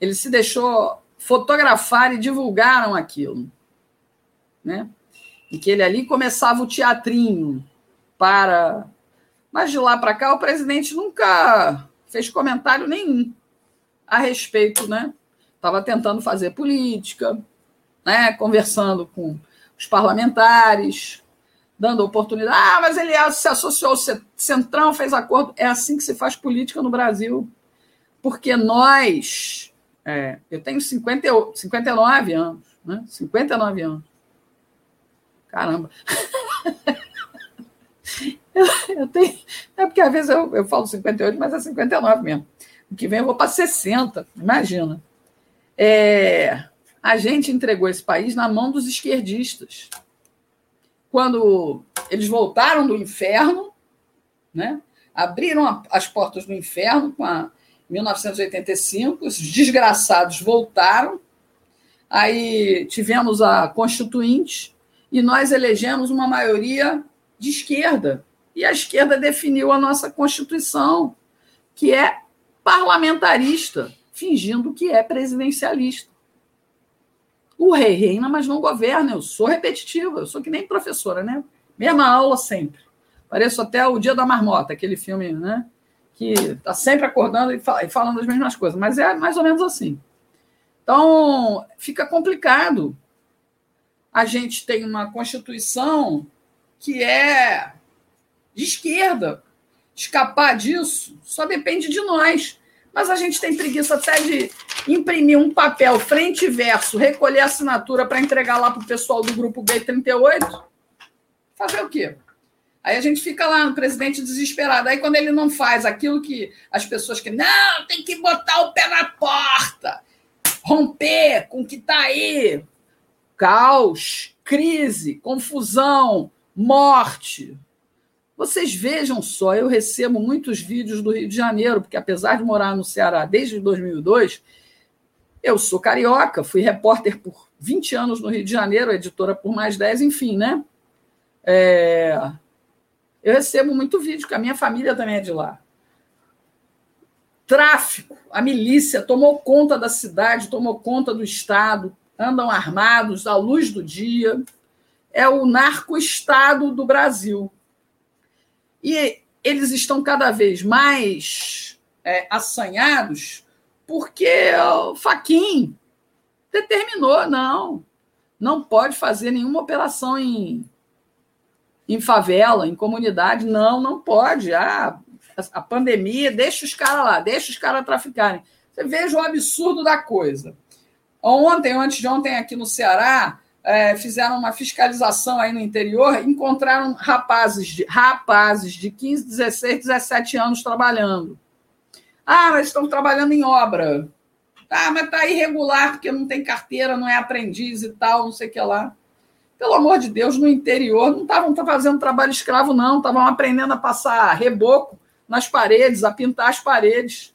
Ele se deixou fotografar e divulgaram aquilo. Né? E que ele ali começava o teatrinho para mas de lá para cá, o presidente nunca fez comentário nenhum a respeito, né? Estava tentando fazer política, né? conversando com os parlamentares, dando oportunidade. Ah, mas ele se associou ao Centrão, fez acordo. É assim que se faz política no Brasil. Porque nós. É, eu tenho 50, 59 anos, né? 59 anos. Caramba. *laughs* Eu, tenho. É porque às vezes eu, eu falo 58, mas é 59 mesmo. O que vem eu vou para 60, imagina. É, a gente entregou esse país na mão dos esquerdistas. Quando eles voltaram do inferno, né, abriram as portas do inferno com a 1985, os desgraçados voltaram, aí tivemos a Constituinte e nós elegemos uma maioria de esquerda. E a esquerda definiu a nossa Constituição, que é parlamentarista, fingindo que é presidencialista. O rei reina, mas não governa. Eu sou repetitiva, eu sou que nem professora, né? Mesma aula sempre. Pareço até o Dia da Marmota, aquele filme, né? Que está sempre acordando e falando as mesmas coisas, mas é mais ou menos assim. Então, fica complicado. A gente tem uma Constituição que é de esquerda. Escapar disso só depende de nós. Mas a gente tem preguiça até de imprimir um papel frente e verso, recolher assinatura para entregar lá para o pessoal do grupo B38. Fazer o quê? Aí a gente fica lá no presidente desesperado. Aí quando ele não faz aquilo que as pessoas que não, tem que botar o pé na porta, romper com o que está aí, caos, crise, confusão, morte. Vocês vejam só, eu recebo muitos vídeos do Rio de Janeiro, porque apesar de morar no Ceará desde 2002, eu sou carioca, fui repórter por 20 anos no Rio de Janeiro, editora por mais 10, enfim, né? É... Eu recebo muito vídeo, que a minha família também é de lá. Tráfico, a milícia tomou conta da cidade, tomou conta do Estado, andam armados à luz do dia. É o narco-estado do Brasil. E eles estão cada vez mais é, assanhados porque o Faquin determinou, não, não pode fazer nenhuma operação em, em favela, em comunidade, não, não pode. Ah, a pandemia, deixa os caras lá, deixa os caras traficarem. Você veja o absurdo da coisa. Ontem, antes de ontem, aqui no Ceará, é, fizeram uma fiscalização aí no interior, encontraram rapazes de, rapazes de 15, 16, 17 anos trabalhando. Ah, mas estão trabalhando em obra. Ah, mas está irregular porque não tem carteira, não é aprendiz e tal, não sei o que lá. Pelo amor de Deus, no interior não estavam fazendo trabalho escravo, não, estavam aprendendo a passar reboco nas paredes, a pintar as paredes.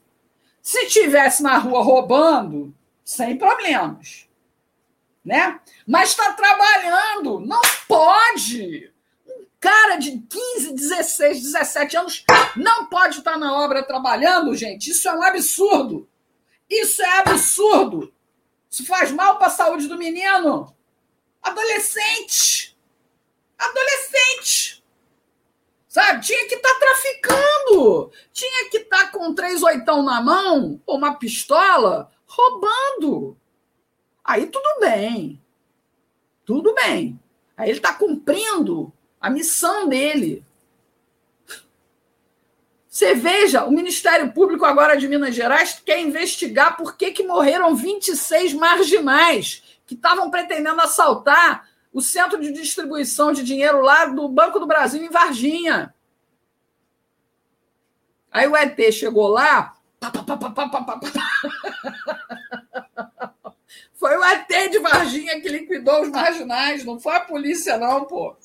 Se tivesse na rua roubando, sem problemas né? Mas está trabalhando, não pode. Um cara de 15, 16, 17 anos não pode estar na obra trabalhando, gente. Isso é um absurdo. Isso é absurdo. Isso faz mal para a saúde do menino. Adolescente. Adolescente. Sabe? Tinha que estar tá traficando. Tinha que estar tá com três oitão na mão, ou uma pistola, roubando. Aí tudo bem. Tudo bem. Aí ele está cumprindo a missão dele. Você veja, o Ministério Público agora de Minas Gerais quer investigar por que, que morreram 26 marginais que estavam pretendendo assaltar o centro de distribuição de dinheiro lá do Banco do Brasil em Varginha. Aí o ET chegou lá. Pá, pá, pá, *laughs* foi o ET de Varginha que liquidou os marginais, não foi a polícia, não, pô.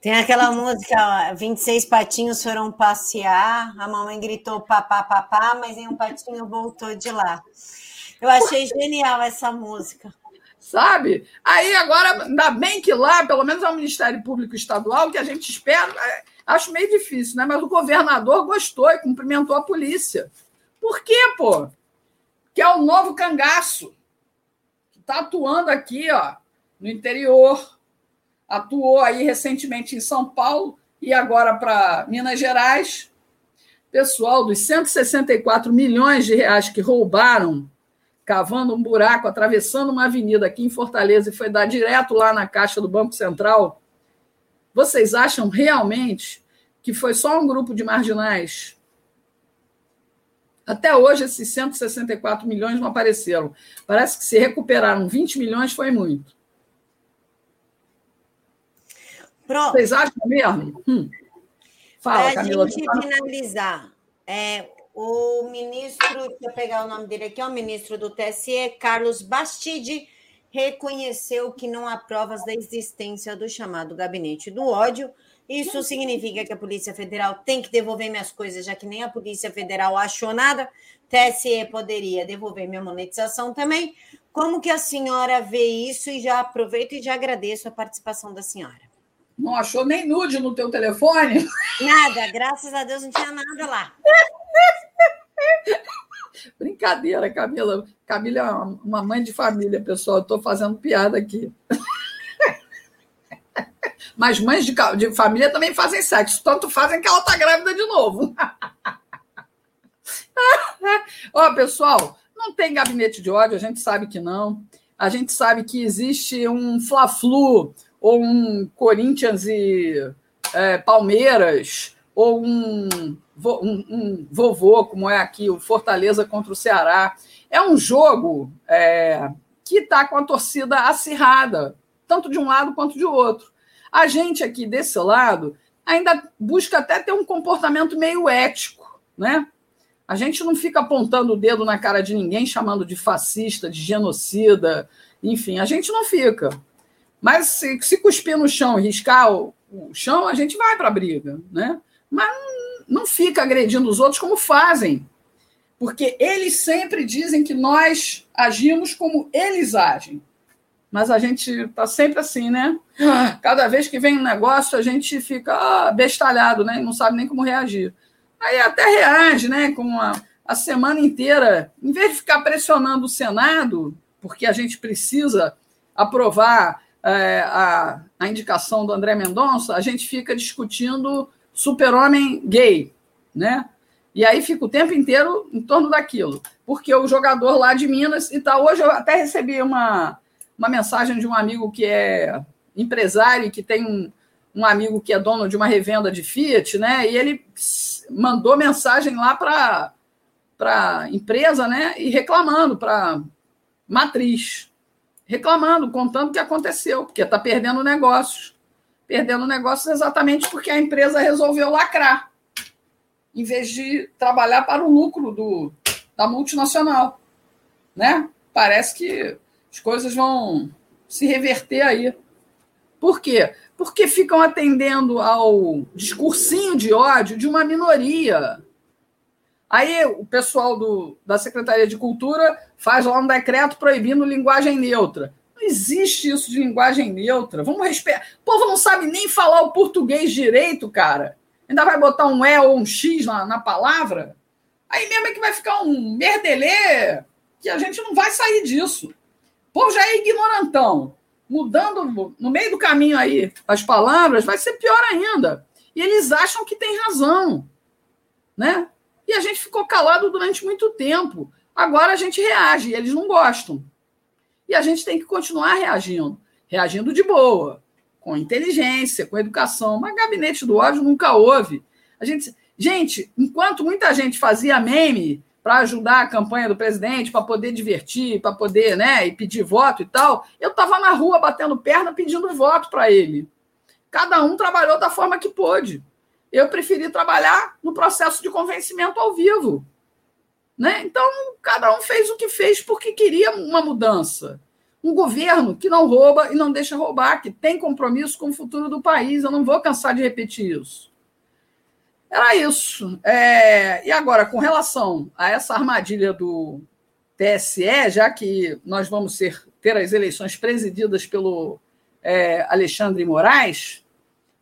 Tem aquela música, 26 patinhos foram passear, a mamãe gritou papá, papá, mas em um patinho voltou de lá. Eu achei genial essa música. Sabe? Aí agora, ainda bem que lá, pelo menos é o Ministério Público Estadual, que a gente espera, é, acho meio difícil, né? Mas o governador gostou e cumprimentou a polícia. Por quê, pô? Que é o novo cangaço está atuando aqui, ó, no interior, atuou aí recentemente em São Paulo e agora para Minas Gerais. Pessoal, dos 164 milhões de reais que roubaram, cavando um buraco, atravessando uma avenida aqui em Fortaleza e foi dar direto lá na caixa do Banco Central, vocês acham realmente que foi só um grupo de marginais até hoje, esses 164 milhões não apareceram. Parece que se recuperaram 20 milhões, foi muito. Pronto. Vocês acham mesmo? Hum. Fala, Para a gente finalizar, é, o ministro, deixa eu pegar o nome dele aqui, é o ministro do TSE, Carlos Bastide, reconheceu que não há provas da existência do chamado gabinete do ódio, isso significa que a Polícia Federal tem que devolver minhas coisas, já que nem a Polícia Federal achou nada. TSE poderia devolver minha monetização também. Como que a senhora vê isso? E já aproveito e já agradeço a participação da senhora. Não achou nem nude no teu telefone? Nada, graças a Deus não tinha nada lá. *laughs* Brincadeira, Camila. Camila é uma mãe de família, pessoal. Estou fazendo piada aqui. Mas mães de, de, família também fazem sexo, tanto fazem que ela está grávida de novo. *laughs* Ó, pessoal, não tem gabinete de ódio, a gente sabe que não. A gente sabe que existe um Fla-Flu, ou um Corinthians e é, Palmeiras, ou um, um, um, vovô, como é aqui, o Fortaleza contra o Ceará. É um jogo é, que está com a torcida acirrada, tanto de um lado quanto de outro. A gente aqui desse lado ainda busca até ter um comportamento meio ético, né? A gente não fica apontando o dedo na cara de ninguém, chamando de fascista, de genocida, enfim, a gente não fica. Mas se, se cuspir no chão riscar o, o chão, a gente vai para a briga, né? Mas não fica agredindo os outros como fazem. Porque eles sempre dizem que nós agimos como eles agem. Mas a gente está sempre assim, né? *laughs* Cada vez que vem um negócio, a gente fica ah, bestalhado, né? Não sabe nem como reagir. Aí até reage, né? Com a, a semana inteira, em vez de ficar pressionando o Senado, porque a gente precisa aprovar é, a, a indicação do André Mendonça, a gente fica discutindo super-homem gay, né? E aí fica o tempo inteiro em torno daquilo. Porque o jogador lá de Minas e tal. Hoje eu até recebi uma, uma mensagem de um amigo que é empresário, que tem um, um amigo que é dono de uma revenda de Fiat, né? E ele mandou mensagem lá para a empresa, né? E reclamando para matriz, reclamando, contando o que aconteceu, porque está perdendo negócios. Perdendo negócios exatamente porque a empresa resolveu lacrar, em vez de trabalhar para o lucro do, da multinacional. Né? Parece que as coisas vão se reverter aí. Por quê? Porque ficam atendendo ao discursinho de ódio de uma minoria. Aí o pessoal do, da Secretaria de Cultura faz lá um decreto proibindo linguagem neutra. Não existe isso de linguagem neutra. Vamos respeitar. O povo não sabe nem falar o português direito, cara. Ainda vai botar um E ou um X na, na palavra. Aí mesmo é que vai ficar um merdelê que a gente não vai sair disso. Povo já é ignorantão. Mudando no meio do caminho aí as palavras, vai ser pior ainda. E eles acham que tem razão. Né? E a gente ficou calado durante muito tempo. Agora a gente reage, e eles não gostam. E a gente tem que continuar reagindo. Reagindo de boa, com inteligência, com educação. Mas gabinete do ódio nunca houve. A gente, gente, enquanto muita gente fazia meme para ajudar a campanha do presidente, para poder divertir, para poder, né, e pedir voto e tal, eu estava na rua batendo perna pedindo voto para ele. Cada um trabalhou da forma que pôde eu preferi trabalhar no processo de convencimento ao vivo. Né? Então, cada um fez o que fez porque queria uma mudança. Um governo que não rouba e não deixa roubar, que tem compromisso com o futuro do país. Eu não vou cansar de repetir isso. Era isso. É... E agora, com relação a essa armadilha do TSE, já que nós vamos ser, ter as eleições presididas pelo é, Alexandre Moraes,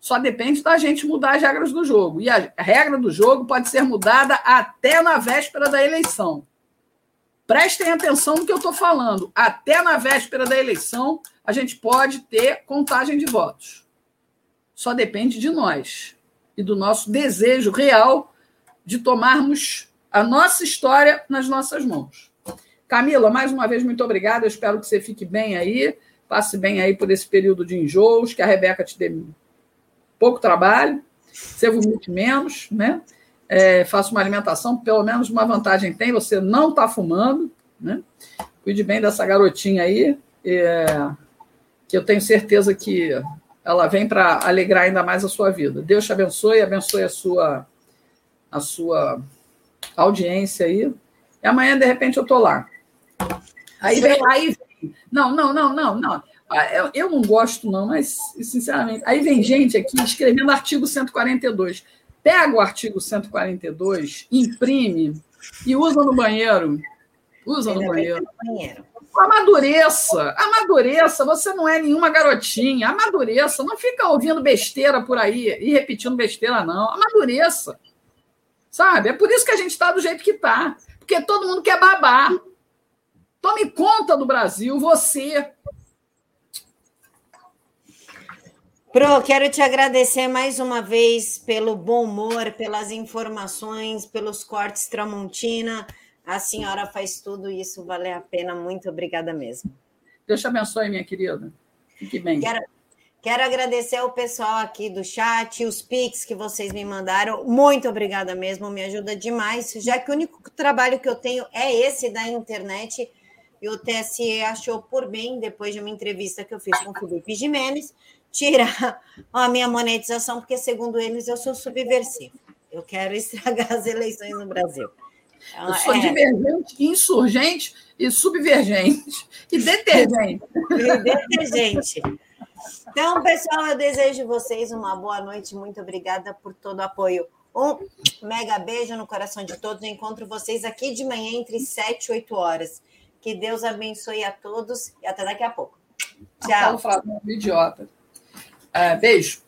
só depende da gente mudar as regras do jogo. E a regra do jogo pode ser mudada até na véspera da eleição. Prestem atenção no que eu estou falando. Até na véspera da eleição, a gente pode ter contagem de votos. Só depende de nós e do nosso desejo real de tomarmos a nossa história nas nossas mãos. Camila, mais uma vez, muito obrigada. Eu espero que você fique bem aí, passe bem aí por esse período de enjoos, que a Rebeca te dê pouco trabalho, você vomite menos, né? É, faça uma alimentação, pelo menos uma vantagem tem, você não está fumando, né? Cuide bem dessa garotinha aí, é, que eu tenho certeza que ela vem para alegrar ainda mais a sua vida. Deus te abençoe, abençoe a sua, a sua audiência aí. E amanhã, de repente, eu estou lá. Aí vem, aí vem. Não, não, não, não, não. Ah, eu, eu não gosto, não, mas, sinceramente. Aí vem gente aqui escrevendo artigo 142. Pega o artigo 142, imprime e usa no banheiro. Usa no banheiro. Amadureça, amadureça, você não é nenhuma garotinha, amadureça, não fica ouvindo besteira por aí e repetindo besteira, não. Amadureça. Sabe? É por isso que a gente está do jeito que está. Porque todo mundo quer babar. Tome conta do Brasil, você. Pro, quero te agradecer mais uma vez pelo bom humor, pelas informações, pelos cortes Tramontina. A senhora faz tudo isso valer a pena. Muito obrigada mesmo. Deus te abençoe, minha querida. Fique bem. Quero, quero agradecer ao pessoal aqui do chat, os pics que vocês me mandaram. Muito obrigada mesmo, me ajuda demais, já que o único trabalho que eu tenho é esse da internet. E o TSE achou por bem, depois de uma entrevista que eu fiz com o Felipe Jimenez, tirar *laughs* a minha monetização, porque, segundo eles, eu sou subversivo. Eu quero *laughs* estragar as eleições no Brasil. Eu sou é... divergente, insurgente e subvergente. E detergente. E detergente. Então, pessoal, eu desejo vocês uma boa noite. Muito obrigada por todo o apoio. Um mega beijo no coração de todos. Eu encontro vocês aqui de manhã entre 7 e 8 horas. Que Deus abençoe a todos e até daqui a pouco. Tchau. Flávio, idiota. Uh, beijo.